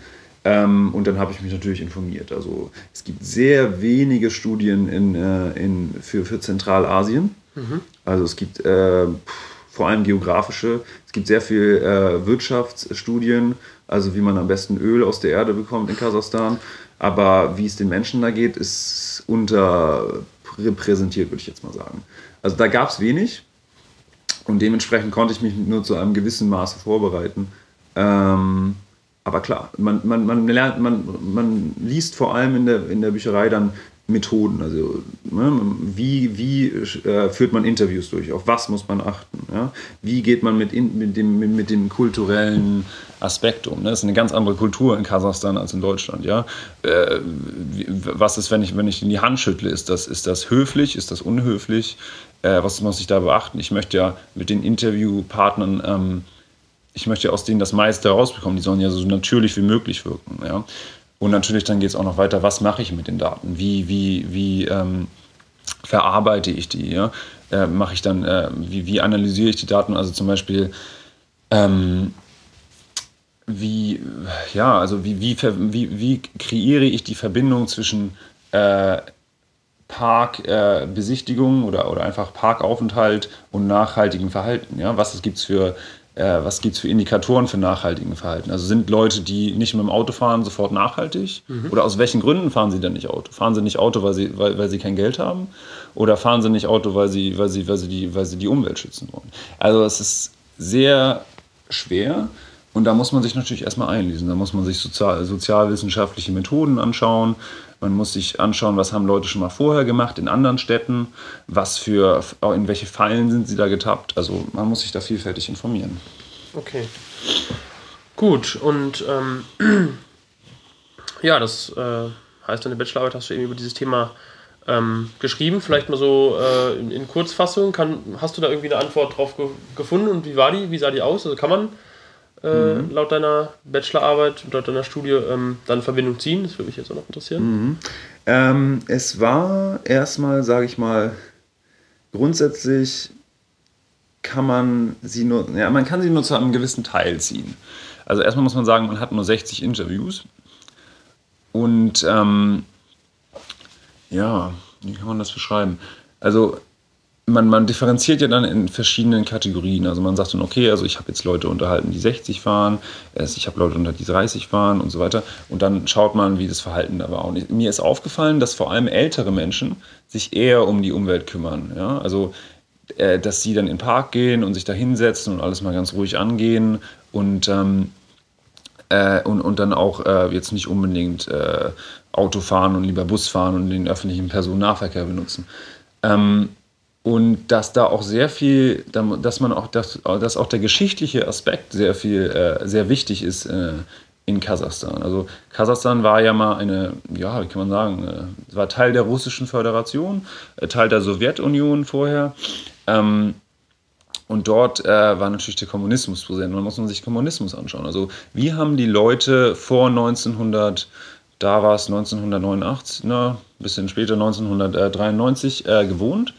S2: Ähm, und dann habe ich mich natürlich informiert. Also es gibt sehr wenige Studien in, äh, in, für, für Zentralasien. Mhm. Also es gibt äh, vor allem geografische, es gibt sehr viel äh, Wirtschaftsstudien, also wie man am besten Öl aus der Erde bekommt in Kasachstan. Aber wie es den Menschen da geht, ist unter repräsentiert, würde ich jetzt mal sagen. Also da gab es wenig und dementsprechend konnte ich mich nur zu einem gewissen Maße vorbereiten. Ähm, Aber klar, man, man, man, lernt, man, man liest vor allem in der, in der Bücherei dann Methoden. Also ne, wie, wie äh, führt man Interviews durch? Auf was muss man achten? Ja? Wie geht man mit, in, mit, dem, mit, mit dem kulturellen Aspekt um? Ne? Das ist eine ganz andere Kultur in Kasachstan als in Deutschland. Ja? Äh, was ist, wenn ich, wenn ich in die Hand schüttle? Ist das, ist das höflich? Ist das unhöflich? Äh, was muss ich da beachten? Ich möchte ja mit den Interviewpartnern ähm, ich möchte aus denen das meiste herausbekommen. Die sollen ja so natürlich wie möglich wirken. Ja? Und natürlich dann geht es auch noch weiter, was mache ich mit den Daten? Wie, wie, wie ähm, verarbeite ich die? Ja? Äh, mache ich dann, äh, wie, wie analysiere ich die Daten? Also zum Beispiel, ähm, wie, ja, also wie, wie, wie, wie kreiere ich die Verbindung zwischen äh, Parkbesichtigung äh, oder, oder einfach Parkaufenthalt und nachhaltigem Verhalten? Ja? Was gibt es für was gibt es für Indikatoren für nachhaltigen Verhalten? Also sind Leute, die nicht mit dem Auto fahren, sofort nachhaltig? Mhm. Oder aus welchen Gründen fahren sie denn nicht Auto? Fahren sie nicht Auto, weil sie, weil, weil sie kein Geld haben? Oder fahren sie nicht Auto, weil sie, weil, sie, weil, sie die, weil sie die Umwelt schützen wollen? Also es ist sehr schwer und da muss man sich natürlich erstmal einlesen. Da muss man sich sozial, sozialwissenschaftliche Methoden anschauen. Man muss sich anschauen, was haben Leute schon mal vorher gemacht in anderen Städten, was für, in welche Fallen sind sie da getappt. Also man muss sich da vielfältig informieren.
S1: Okay. Gut, und ähm, ja, das äh, heißt, deine Bachelorarbeit hast du eben über dieses Thema ähm, geschrieben. Vielleicht mal so äh, in, in, Kurzfassung. Kann, hast du da irgendwie eine Antwort drauf ge gefunden und wie war die? Wie sah die aus? Also kann man äh, mhm. laut deiner Bachelorarbeit und laut deiner Studie ähm, dann Verbindung ziehen? Das würde mich jetzt auch noch interessieren.
S2: Mhm. Ähm, es war erstmal, sage ich mal, grundsätzlich kann man sie nur, ja, man kann sie nur zu einem gewissen Teil ziehen. Also erstmal muss man sagen, man hat nur 60 Interviews und ähm, ja, wie kann man das beschreiben? Also man, man differenziert ja dann in verschiedenen Kategorien. Also man sagt dann, okay, also ich habe jetzt Leute unterhalten, die 60 fahren, ich habe Leute unter die 30 fahren und so weiter. Und dann schaut man, wie das Verhalten da war. Und mir ist aufgefallen, dass vor allem ältere Menschen sich eher um die Umwelt kümmern. Ja? Also äh, dass sie dann in den Park gehen und sich da hinsetzen und alles mal ganz ruhig angehen und ähm, äh, und, und dann auch äh, jetzt nicht unbedingt äh, Auto fahren und lieber Bus fahren und den öffentlichen Personennahverkehr benutzen. Ähm, und dass da auch sehr viel, dass man auch, dass, dass auch der geschichtliche Aspekt sehr viel, äh, sehr wichtig ist äh, in Kasachstan. Also Kasachstan war ja mal eine, ja, wie kann man sagen, äh, war Teil der russischen Föderation, äh, Teil der Sowjetunion vorher. Ähm, und dort äh, war natürlich der Kommunismus präsent. Man muss man sich Kommunismus anschauen. Also wie haben die Leute vor 1900, da war es 1989, na, ein bisschen später 1993 äh, gewohnt?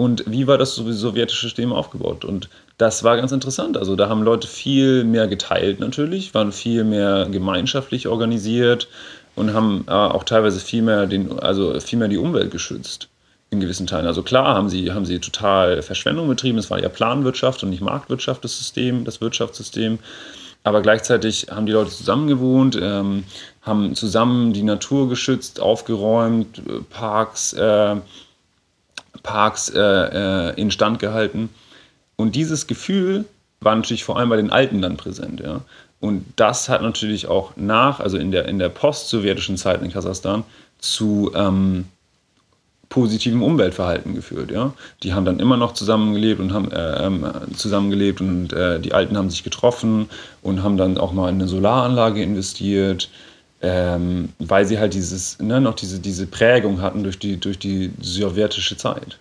S2: Und wie war das sowjetische System aufgebaut. Und das war ganz interessant. Also da haben Leute viel mehr geteilt natürlich, waren viel mehr gemeinschaftlich organisiert und haben äh, auch teilweise viel mehr, den, also viel mehr die Umwelt geschützt in gewissen Teilen. Also klar haben sie, haben sie total Verschwendung betrieben. Es war ja Planwirtschaft und nicht Marktwirtschaft, das System, das Wirtschaftssystem. Aber gleichzeitig haben die Leute zusammen gewohnt, ähm, haben zusammen die Natur geschützt, aufgeräumt, äh, Parks äh, Parks äh, äh, instand gehalten. Und dieses Gefühl war natürlich vor allem bei den Alten dann präsent. Ja. Und das hat natürlich auch nach, also in der, in der post-sowjetischen Zeit in Kasachstan, zu ähm, positivem Umweltverhalten geführt. Ja? Die haben dann immer noch zusammengelebt und haben äh, ähm, zusammengelebt und äh, die Alten haben sich getroffen und haben dann auch mal in eine Solaranlage investiert ähm, weil sie halt dieses, ne, noch diese, diese Prägung hatten durch die, durch die sowjetische Zeit.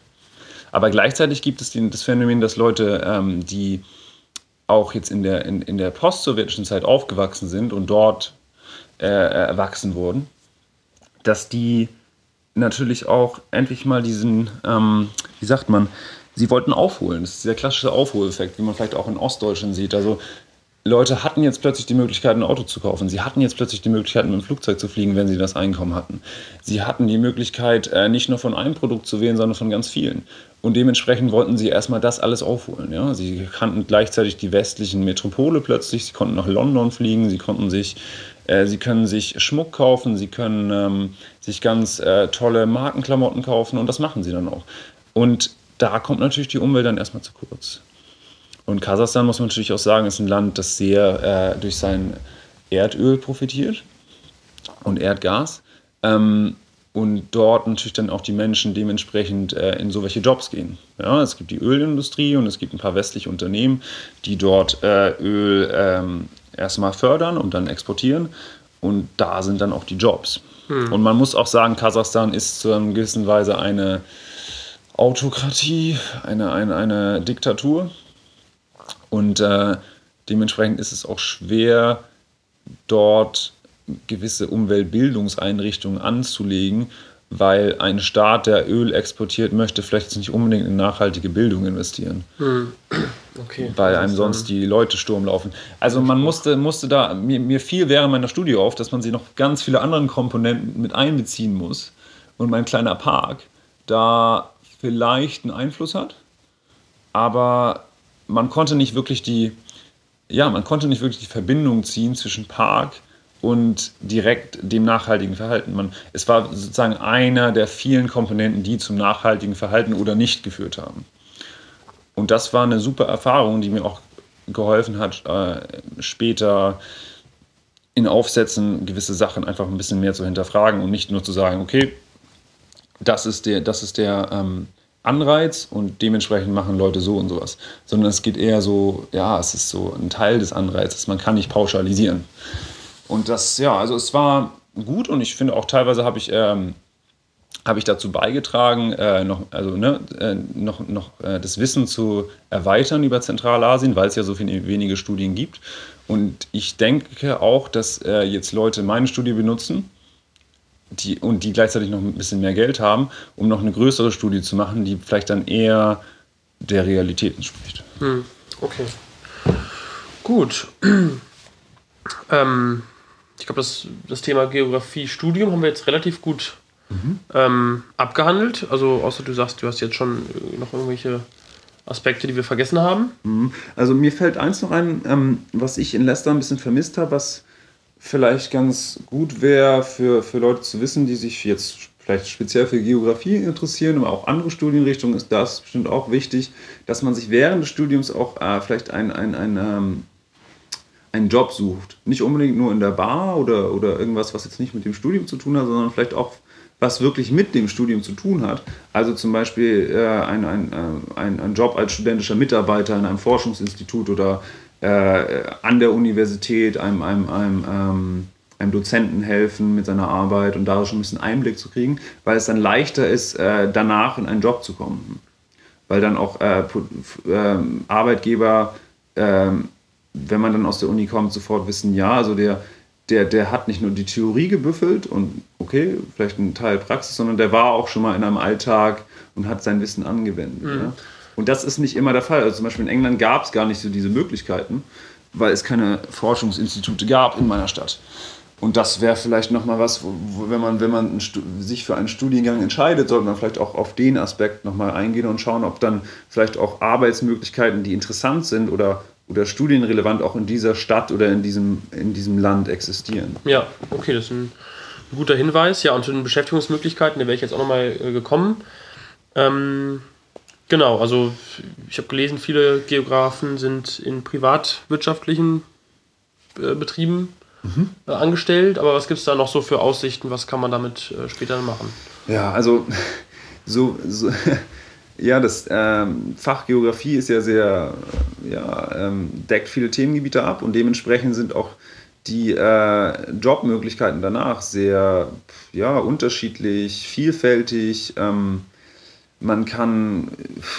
S2: Aber gleichzeitig gibt es die, das Phänomen, dass Leute, ähm, die auch jetzt in der, in, in der post-sowjetischen Zeit aufgewachsen sind und dort äh, erwachsen wurden, dass die natürlich auch endlich mal diesen, ähm, wie sagt man, sie wollten aufholen. Das ist der klassische Aufholeffekt, wie man vielleicht auch in Ostdeutschland sieht. Also Leute hatten jetzt plötzlich die Möglichkeit, ein Auto zu kaufen. Sie hatten jetzt plötzlich die Möglichkeit, mit dem Flugzeug zu fliegen, wenn sie das Einkommen hatten. Sie hatten die Möglichkeit, äh, nicht nur von einem Produkt zu wählen, sondern von ganz vielen. Und dementsprechend wollten sie erstmal das alles aufholen. Ja? Sie kannten gleichzeitig die westlichen Metropole plötzlich. Sie konnten nach London fliegen. Sie konnten sich, äh, sie können sich Schmuck kaufen. Sie können ähm, sich ganz äh, tolle Markenklamotten kaufen. Und das machen sie dann auch. Und da kommt natürlich die Umwelt dann erstmal zu kurz. Und Kasachstan, muss man natürlich auch sagen, ist ein Land, das sehr äh, durch sein Erdöl profitiert und Erdgas. Ähm, und dort natürlich dann auch die Menschen dementsprechend äh, in so welche Jobs gehen. Ja, es gibt die Ölindustrie und es gibt ein paar westliche Unternehmen, die dort äh, Öl ähm, erstmal fördern und dann exportieren. Und da sind dann auch die Jobs. Hm. Und man muss auch sagen, Kasachstan ist zu einer gewissen Weise eine Autokratie, eine, eine, eine Diktatur. Und äh, dementsprechend ist es auch schwer, dort gewisse Umweltbildungseinrichtungen anzulegen, weil ein Staat, der Öl exportiert, möchte vielleicht nicht unbedingt in nachhaltige Bildung investieren. Hm. Okay. Weil einem sonst die Leute Sturm laufen. Also man musste, musste da, mir, mir fiel während meiner Studie auf, dass man sie noch ganz viele andere Komponenten mit einbeziehen muss. Und mein kleiner Park da vielleicht einen Einfluss hat, aber man konnte nicht wirklich die, ja, man konnte nicht wirklich die Verbindung ziehen zwischen Park und direkt dem nachhaltigen Verhalten. Man, es war sozusagen einer der vielen Komponenten, die zum nachhaltigen Verhalten oder nicht geführt haben. Und das war eine super Erfahrung, die mir auch geholfen hat, äh, später in Aufsätzen gewisse Sachen einfach ein bisschen mehr zu hinterfragen und nicht nur zu sagen, okay, das ist der, das ist der ähm, Anreiz und dementsprechend machen Leute so und sowas. Sondern es geht eher so, ja, es ist so ein Teil des Anreizes. Man kann nicht pauschalisieren. Und das, ja, also es war gut und ich finde auch teilweise habe ich, ähm, hab ich dazu beigetragen, äh, noch, also, ne, äh, noch, noch äh, das Wissen zu erweitern über Zentralasien, weil es ja so viele wenige Studien gibt. Und ich denke auch, dass äh, jetzt Leute meine Studie benutzen die, und die gleichzeitig noch ein bisschen mehr Geld haben, um noch eine größere Studie zu machen, die vielleicht dann eher der Realität entspricht.
S1: Hm, okay. Gut. ähm, ich glaube, das, das Thema Geografie-Studium haben wir jetzt relativ gut mhm. ähm, abgehandelt. Also, außer du sagst, du hast jetzt schon noch irgendwelche Aspekte, die wir vergessen haben.
S2: Mhm. Also, mir fällt eins noch ein, ähm, was ich in Leicester ein bisschen vermisst habe, was vielleicht ganz gut wäre für, für Leute zu wissen, die sich jetzt vielleicht speziell für Geografie interessieren, aber auch andere Studienrichtungen ist das bestimmt auch wichtig, dass man sich während des Studiums auch äh, vielleicht ein, ein, ein ähm, einen Job sucht. Nicht unbedingt nur in der Bar oder, oder irgendwas, was jetzt nicht mit dem Studium zu tun hat, sondern vielleicht auch was wirklich mit dem Studium zu tun hat. Also zum Beispiel äh, ein, ein, äh, ein, ein, Job als studentischer Mitarbeiter in einem Forschungsinstitut oder äh, an der Universität einem, einem, einem, ähm, einem Dozenten helfen mit seiner Arbeit und da schon ein bisschen Einblick zu kriegen, weil es dann leichter ist, äh, danach in einen Job zu kommen. Weil dann auch äh, ähm, Arbeitgeber ähm, wenn man dann aus der Uni kommt, sofort wissen, ja, also der, der, der hat nicht nur die Theorie gebüffelt und okay, vielleicht ein Teil Praxis, sondern der war auch schon mal in einem Alltag und hat sein Wissen angewendet. Mhm. Ja? Und das ist nicht immer der Fall. Also zum Beispiel in England gab es gar nicht so diese Möglichkeiten, weil es keine Forschungsinstitute gab in meiner Stadt. Und das wäre vielleicht nochmal was, wo, wo, wenn man, wenn man sich für einen Studiengang entscheidet, sollte man vielleicht auch auf den Aspekt nochmal eingehen und schauen, ob dann vielleicht auch Arbeitsmöglichkeiten, die interessant sind oder oder studienrelevant auch in dieser Stadt oder in diesem, in diesem Land existieren.
S1: Ja, okay, das ist ein, guter Hinweis. Ja, und zu den Beschäftigungsmöglichkeiten, da wäre ich jetzt auch nochmal äh, gekommen. Ähm, genau, also ich habe gelesen, viele Geografen sind in privatwirtschaftlichen äh, Betrieben mhm. äh, angestellt. Aber was gibt es da noch so für Aussichten? Was kann man damit äh, später machen?
S2: Ja, also so, so ja, das ähm, Fach Geografie ist ja sehr, ja, ähm, deckt viele Themengebiete ab und dementsprechend sind auch die äh, Jobmöglichkeiten danach sehr ja, unterschiedlich, vielfältig. Ähm, man kann,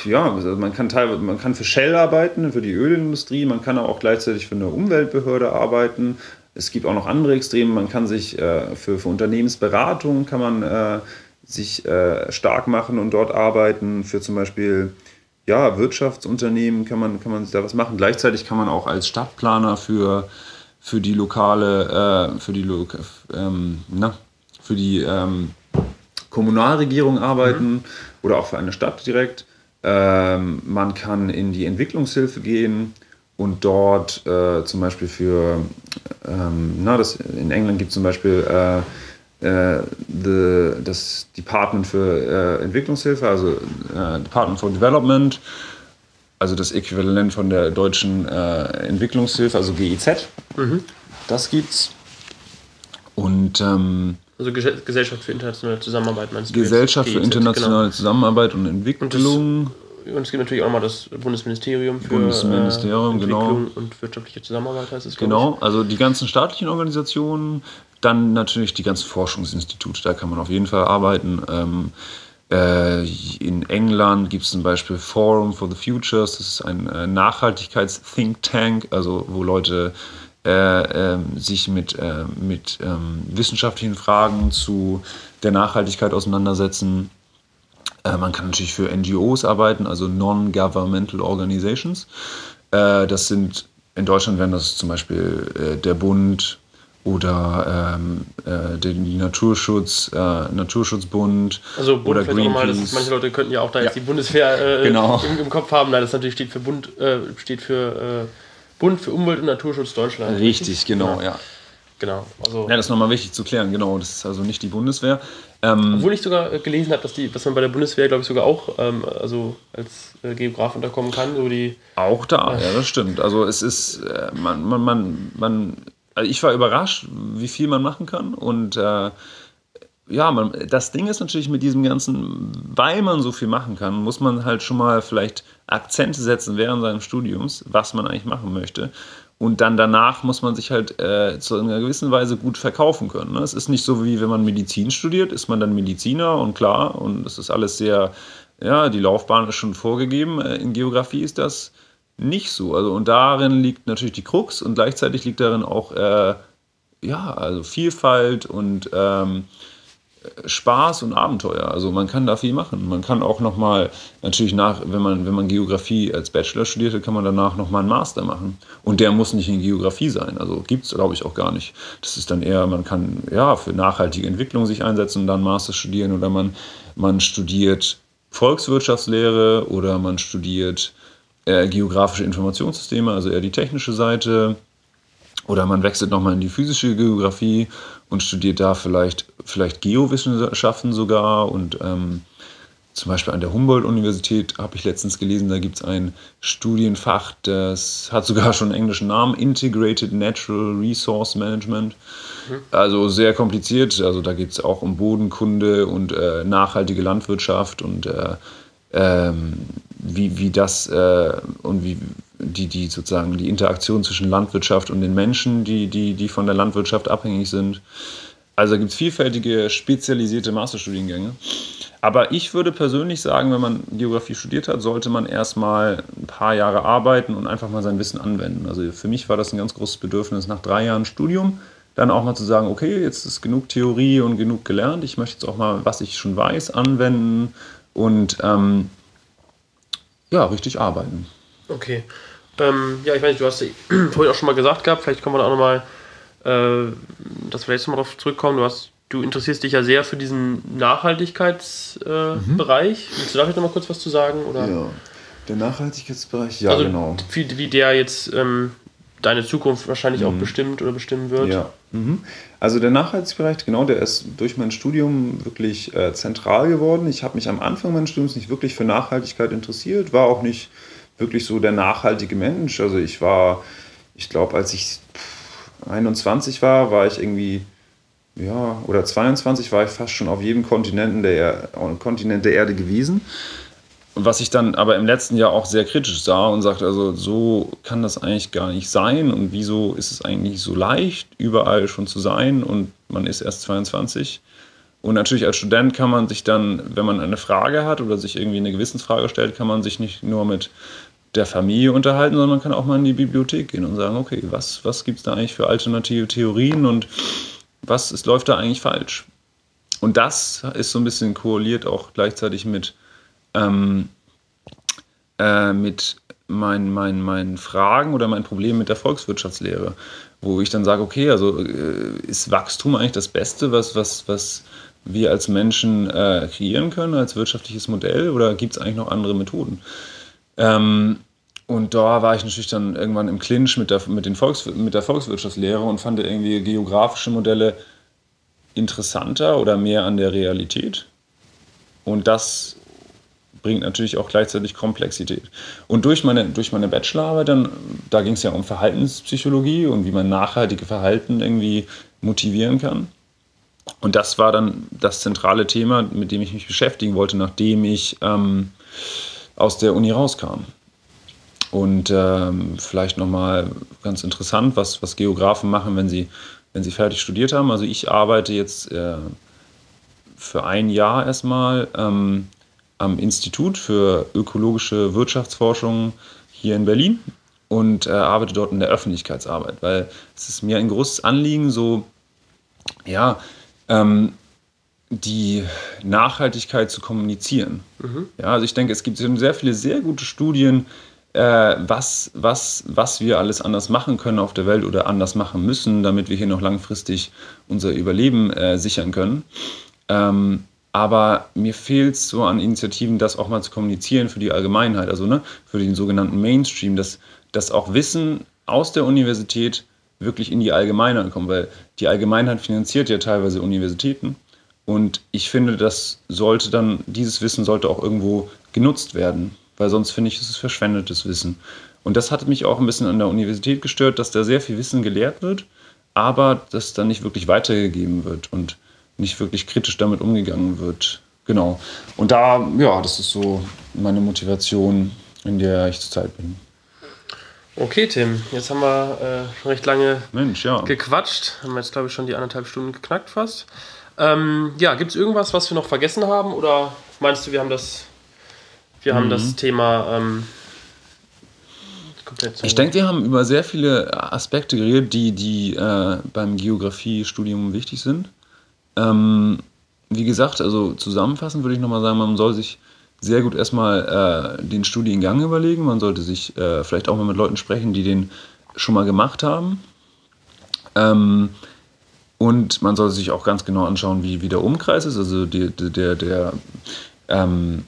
S2: ja, also man kann teilweise, man kann für Shell arbeiten, für die Ölindustrie, man kann auch gleichzeitig für eine Umweltbehörde arbeiten. Es gibt auch noch andere Extreme, man kann sich äh, für, für Unternehmensberatung kann man äh, sich äh, stark machen und dort arbeiten. Für zum Beispiel ja, Wirtschaftsunternehmen kann man, kann man da was machen. Gleichzeitig kann man auch als Stadtplaner für, für die lokale, äh, für die, ähm, na, für die ähm, Kommunalregierung arbeiten mhm. oder auch für eine Stadt direkt. Ähm, man kann in die Entwicklungshilfe gehen und dort äh, zum Beispiel für, ähm, na, das, in England gibt es zum Beispiel äh, äh, the, das Department für äh, Entwicklungshilfe, also äh, Department for Development, also das Äquivalent von der deutschen äh, Entwicklungshilfe, also GIZ. Mhm. das gibt's. Und ähm,
S1: also Gesellschaft für internationale Zusammenarbeit meinst
S2: du? Gesellschaft für internationale genau. Zusammenarbeit und Entwicklung.
S1: Und, das, und, es gibt natürlich auch mal das Bundesministerium für
S2: Bundesministerium,
S1: äh,
S2: genau.
S1: und wirtschaftliche Zusammenarbeit heißt es.
S2: Genau, ich. also die ganzen staatlichen Organisationen, dann natürlich die ganzen Forschungsinstitute, da kann man auf jeden Fall arbeiten. Ähm, äh, in England gibt es zum Beispiel Forum for the Futures, das ist ein äh, Nachhaltigkeits-Think Tank, also wo Leute äh, ähm, sich mit, äh, mit ähm, wissenschaftlichen Fragen zu der Nachhaltigkeit auseinandersetzen. Äh, man kann natürlich für NGOs arbeiten, also Non-Governmental Organizations. Äh, das sind in Deutschland wären das zum Beispiel der Bund, oder ähm, äh, den Naturschutz, äh, Naturschutzbund
S1: also Bund oder Greenpeace. Mal, ist, manche Leute könnten ja auch da jetzt ja. die Bundeswehr äh,
S2: genau.
S1: im, im, Kopf haben. Nein, das natürlich steht für Bund, äh, steht für äh, Bund für Umwelt und Naturschutz Deutschland.
S2: Richtig, genau, ja. ja.
S1: Genau. Also
S2: ja, das ist nochmal wichtig zu klären, genau. Das ist also nicht die Bundeswehr.
S1: Ähm, Obwohl ich sogar äh, gelesen habe, dass, die, dass man bei der Bundeswehr, glaube ich, sogar auch ähm, also als äh, Geograf unterkommen kann. So die,
S2: auch da, ja, das stimmt. Also es ist, äh, man, man, man, man also ich war überrascht, wie viel man machen kann. Und äh, ja, man, das Ding ist natürlich mit diesem ganzen, weil man so viel machen kann, muss man halt schon mal vielleicht Akzente setzen während seines Studiums, was man eigentlich machen möchte. Und dann danach muss man sich halt äh, zu einer gewissen Weise gut verkaufen können. Ne? Es ist nicht so, wie wenn man Medizin studiert, ist man dann Mediziner und klar, und es ist alles sehr, ja, die Laufbahn ist schon vorgegeben. Äh, in Geografie ist das nicht so. Also, und darin liegt natürlich die Krux und gleichzeitig liegt darin auch äh, ja, also Vielfalt und ähm, Spaß und Abenteuer. Also man kann da viel machen. Man kann auch nochmal, natürlich nach, wenn man, wenn man Geografie als Bachelor studierte, kann man danach nochmal einen Master machen. Und der muss nicht in Geografie sein. Also gibt es, glaube ich, auch gar nicht. Das ist dann eher, man kann ja für nachhaltige Entwicklung sich einsetzen und dann Master studieren oder man, man studiert Volkswirtschaftslehre oder man studiert äh, geografische Informationssysteme, also eher die technische Seite. Oder man wechselt nochmal in die physische Geografie und studiert da vielleicht, vielleicht Geowissenschaften sogar. Und ähm, zum Beispiel an der Humboldt-Universität habe ich letztens gelesen, da gibt es ein Studienfach, das hat sogar schon einen englischen Namen, Integrated Natural Resource Management. Mhm. Also sehr kompliziert. Also da geht es auch um Bodenkunde und äh, nachhaltige Landwirtschaft und äh, ähm, wie, wie das äh, und wie die, die sozusagen die Interaktion zwischen Landwirtschaft und den Menschen, die, die, die von der Landwirtschaft abhängig sind. Also gibt es vielfältige spezialisierte Masterstudiengänge. Aber ich würde persönlich sagen, wenn man Geografie studiert hat, sollte man erstmal ein paar Jahre arbeiten und einfach mal sein Wissen anwenden. Also für mich war das ein ganz großes Bedürfnis nach drei Jahren Studium, dann auch mal zu sagen, okay, jetzt ist genug Theorie und genug gelernt. Ich möchte jetzt auch mal, was ich schon weiß, anwenden und ähm, ja, richtig arbeiten.
S1: Okay. Ähm, ja, ich meine, du hast vorhin auch schon mal gesagt gehabt, vielleicht können wir da auch nochmal, dass wir jetzt nochmal drauf zurückkommen. Du, hast, du interessierst dich ja sehr für diesen Nachhaltigkeitsbereich. Äh, mhm. Willst du da vielleicht nochmal kurz was zu sagen? Oder?
S2: Ja, der Nachhaltigkeitsbereich, ja,
S1: also,
S2: genau.
S1: Wie, wie der jetzt ähm, deine Zukunft wahrscheinlich mhm. auch bestimmt oder bestimmen wird.
S2: Ja. Mhm. Also der Nachhaltigkeitsbereich, genau, der ist durch mein Studium wirklich äh, zentral geworden. Ich habe mich am Anfang meines Studiums nicht wirklich für Nachhaltigkeit interessiert, war auch nicht wirklich so der nachhaltige Mensch. Also ich war, ich glaube, als ich 21 war, war ich irgendwie, ja, oder 22 war ich fast schon auf jedem Kontinent der, Kontinent der Erde gewesen was ich dann aber im letzten Jahr auch sehr kritisch sah und sagte, also so kann das eigentlich gar nicht sein und wieso ist es eigentlich so leicht, überall schon zu sein und man ist erst 22. Und natürlich als Student kann man sich dann, wenn man eine Frage hat oder sich irgendwie eine Gewissensfrage stellt, kann man sich nicht nur mit der Familie unterhalten, sondern man kann auch mal in die Bibliothek gehen und sagen, okay, was, was gibt es da eigentlich für alternative Theorien und was ist, läuft da eigentlich falsch? Und das ist so ein bisschen korreliert auch gleichzeitig mit ähm, äh, mit meinen, meinen, meinen Fragen oder meinen Problemen mit der Volkswirtschaftslehre, wo ich dann sage, okay, also äh, ist Wachstum eigentlich das Beste, was, was, was wir als Menschen äh, kreieren können als wirtschaftliches Modell oder gibt es eigentlich noch andere Methoden? Ähm, und da war ich natürlich dann irgendwann im Clinch mit der, mit, den Volks, mit der Volkswirtschaftslehre und fand irgendwie geografische Modelle interessanter oder mehr an der Realität. Und das bringt natürlich auch gleichzeitig Komplexität. Und durch meine, durch meine Bachelorarbeit, dann, da ging es ja um Verhaltenspsychologie und wie man nachhaltige Verhalten irgendwie motivieren kann. Und das war dann das zentrale Thema, mit dem ich mich beschäftigen wollte, nachdem ich ähm, aus der Uni rauskam. Und ähm, vielleicht nochmal ganz interessant, was, was Geografen machen, wenn sie, wenn sie fertig studiert haben. Also ich arbeite jetzt äh, für ein Jahr erstmal ähm, am Institut für ökologische Wirtschaftsforschung hier in Berlin und äh, arbeite dort in der Öffentlichkeitsarbeit, weil es ist mir ein großes Anliegen, so ja, ähm, die Nachhaltigkeit zu kommunizieren. Mhm. Ja, also ich denke, es gibt sehr viele sehr gute Studien, äh, was, was, was wir alles anders machen können auf der Welt oder anders machen müssen, damit wir hier noch langfristig unser Überleben äh, sichern können. Ähm, aber mir fehlt es so an Initiativen, das auch mal zu kommunizieren für die Allgemeinheit, also ne, für den sogenannten Mainstream, dass, dass auch Wissen aus der Universität wirklich in die Allgemeinheit kommt, weil die Allgemeinheit finanziert ja teilweise Universitäten. Und ich finde, das sollte dann, dieses Wissen sollte auch irgendwo genutzt werden, weil sonst finde ich, es ist verschwendetes Wissen. Und das hat mich auch ein bisschen an der Universität gestört, dass da sehr viel Wissen gelehrt wird, aber das dann nicht wirklich weitergegeben wird und nicht wirklich kritisch damit umgegangen wird. Genau. Und da, ja, das ist so meine Motivation, in der ich zurzeit bin.
S1: Okay, Tim, jetzt haben wir äh, schon recht lange
S2: Mensch, ja.
S1: gequatscht. Haben wir jetzt, glaube ich, schon die anderthalb Stunden geknackt fast. Ähm, ja, gibt es irgendwas, was wir noch vergessen haben? Oder meinst du, wir haben das, wir mhm. haben das Thema. Ähm,
S2: ich denke, wir haben über sehr viele Aspekte geredet, die, die äh, beim Geografiestudium wichtig sind. Ähm, wie gesagt, also zusammenfassend würde ich nochmal sagen, man soll sich sehr gut erstmal äh, den Studiengang überlegen. Man sollte sich äh, vielleicht auch mal mit Leuten sprechen, die den schon mal gemacht haben. Ähm, und man sollte sich auch ganz genau anschauen, wie, wie der Umkreis ist, also die, der, der, ähm,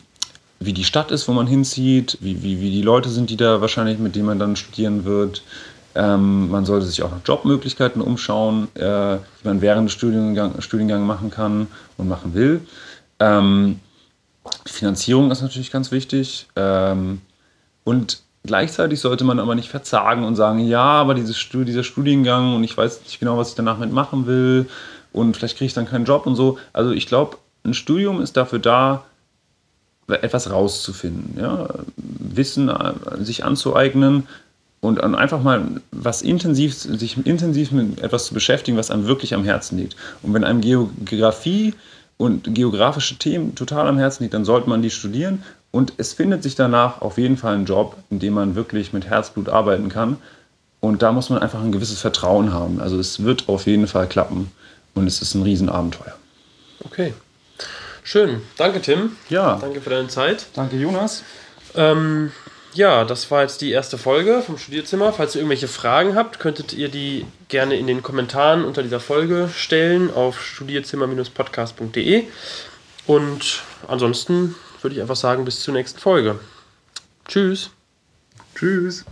S2: wie die Stadt ist, wo man hinzieht, wie, wie, wie die Leute sind, die da wahrscheinlich, mit denen man dann studieren wird. Ähm, man sollte sich auch nach Jobmöglichkeiten umschauen, äh, die man während des Studiengang, Studiengang machen kann und machen will. Ähm, Finanzierung ist natürlich ganz wichtig. Ähm, und gleichzeitig sollte man aber nicht verzagen und sagen, ja, aber dieses, dieser Studiengang und ich weiß nicht genau, was ich danach mitmachen will und vielleicht kriege ich dann keinen Job und so. Also ich glaube, ein Studium ist dafür da, etwas rauszufinden, ja? Wissen äh, sich anzueignen und einfach mal was intensiv, sich intensiv mit etwas zu beschäftigen, was einem wirklich am Herzen liegt. Und wenn einem Geografie und geografische Themen total am Herzen liegt, dann sollte man die studieren und es findet sich danach auf jeden Fall ein Job, in dem man wirklich mit Herzblut arbeiten kann. Und da muss man einfach ein gewisses Vertrauen haben. Also es wird auf jeden Fall klappen und es ist ein Riesenabenteuer.
S1: Okay. Schön. Danke, Tim.
S2: Ja.
S1: Danke für deine Zeit.
S2: Danke, Jonas.
S1: Ähm, ja, das war jetzt die erste Folge vom Studierzimmer. Falls ihr irgendwelche Fragen habt, könntet ihr die gerne in den Kommentaren unter dieser Folge stellen auf studierzimmer-podcast.de. Und ansonsten würde ich einfach sagen, bis zur nächsten Folge. Tschüss.
S2: Tschüss.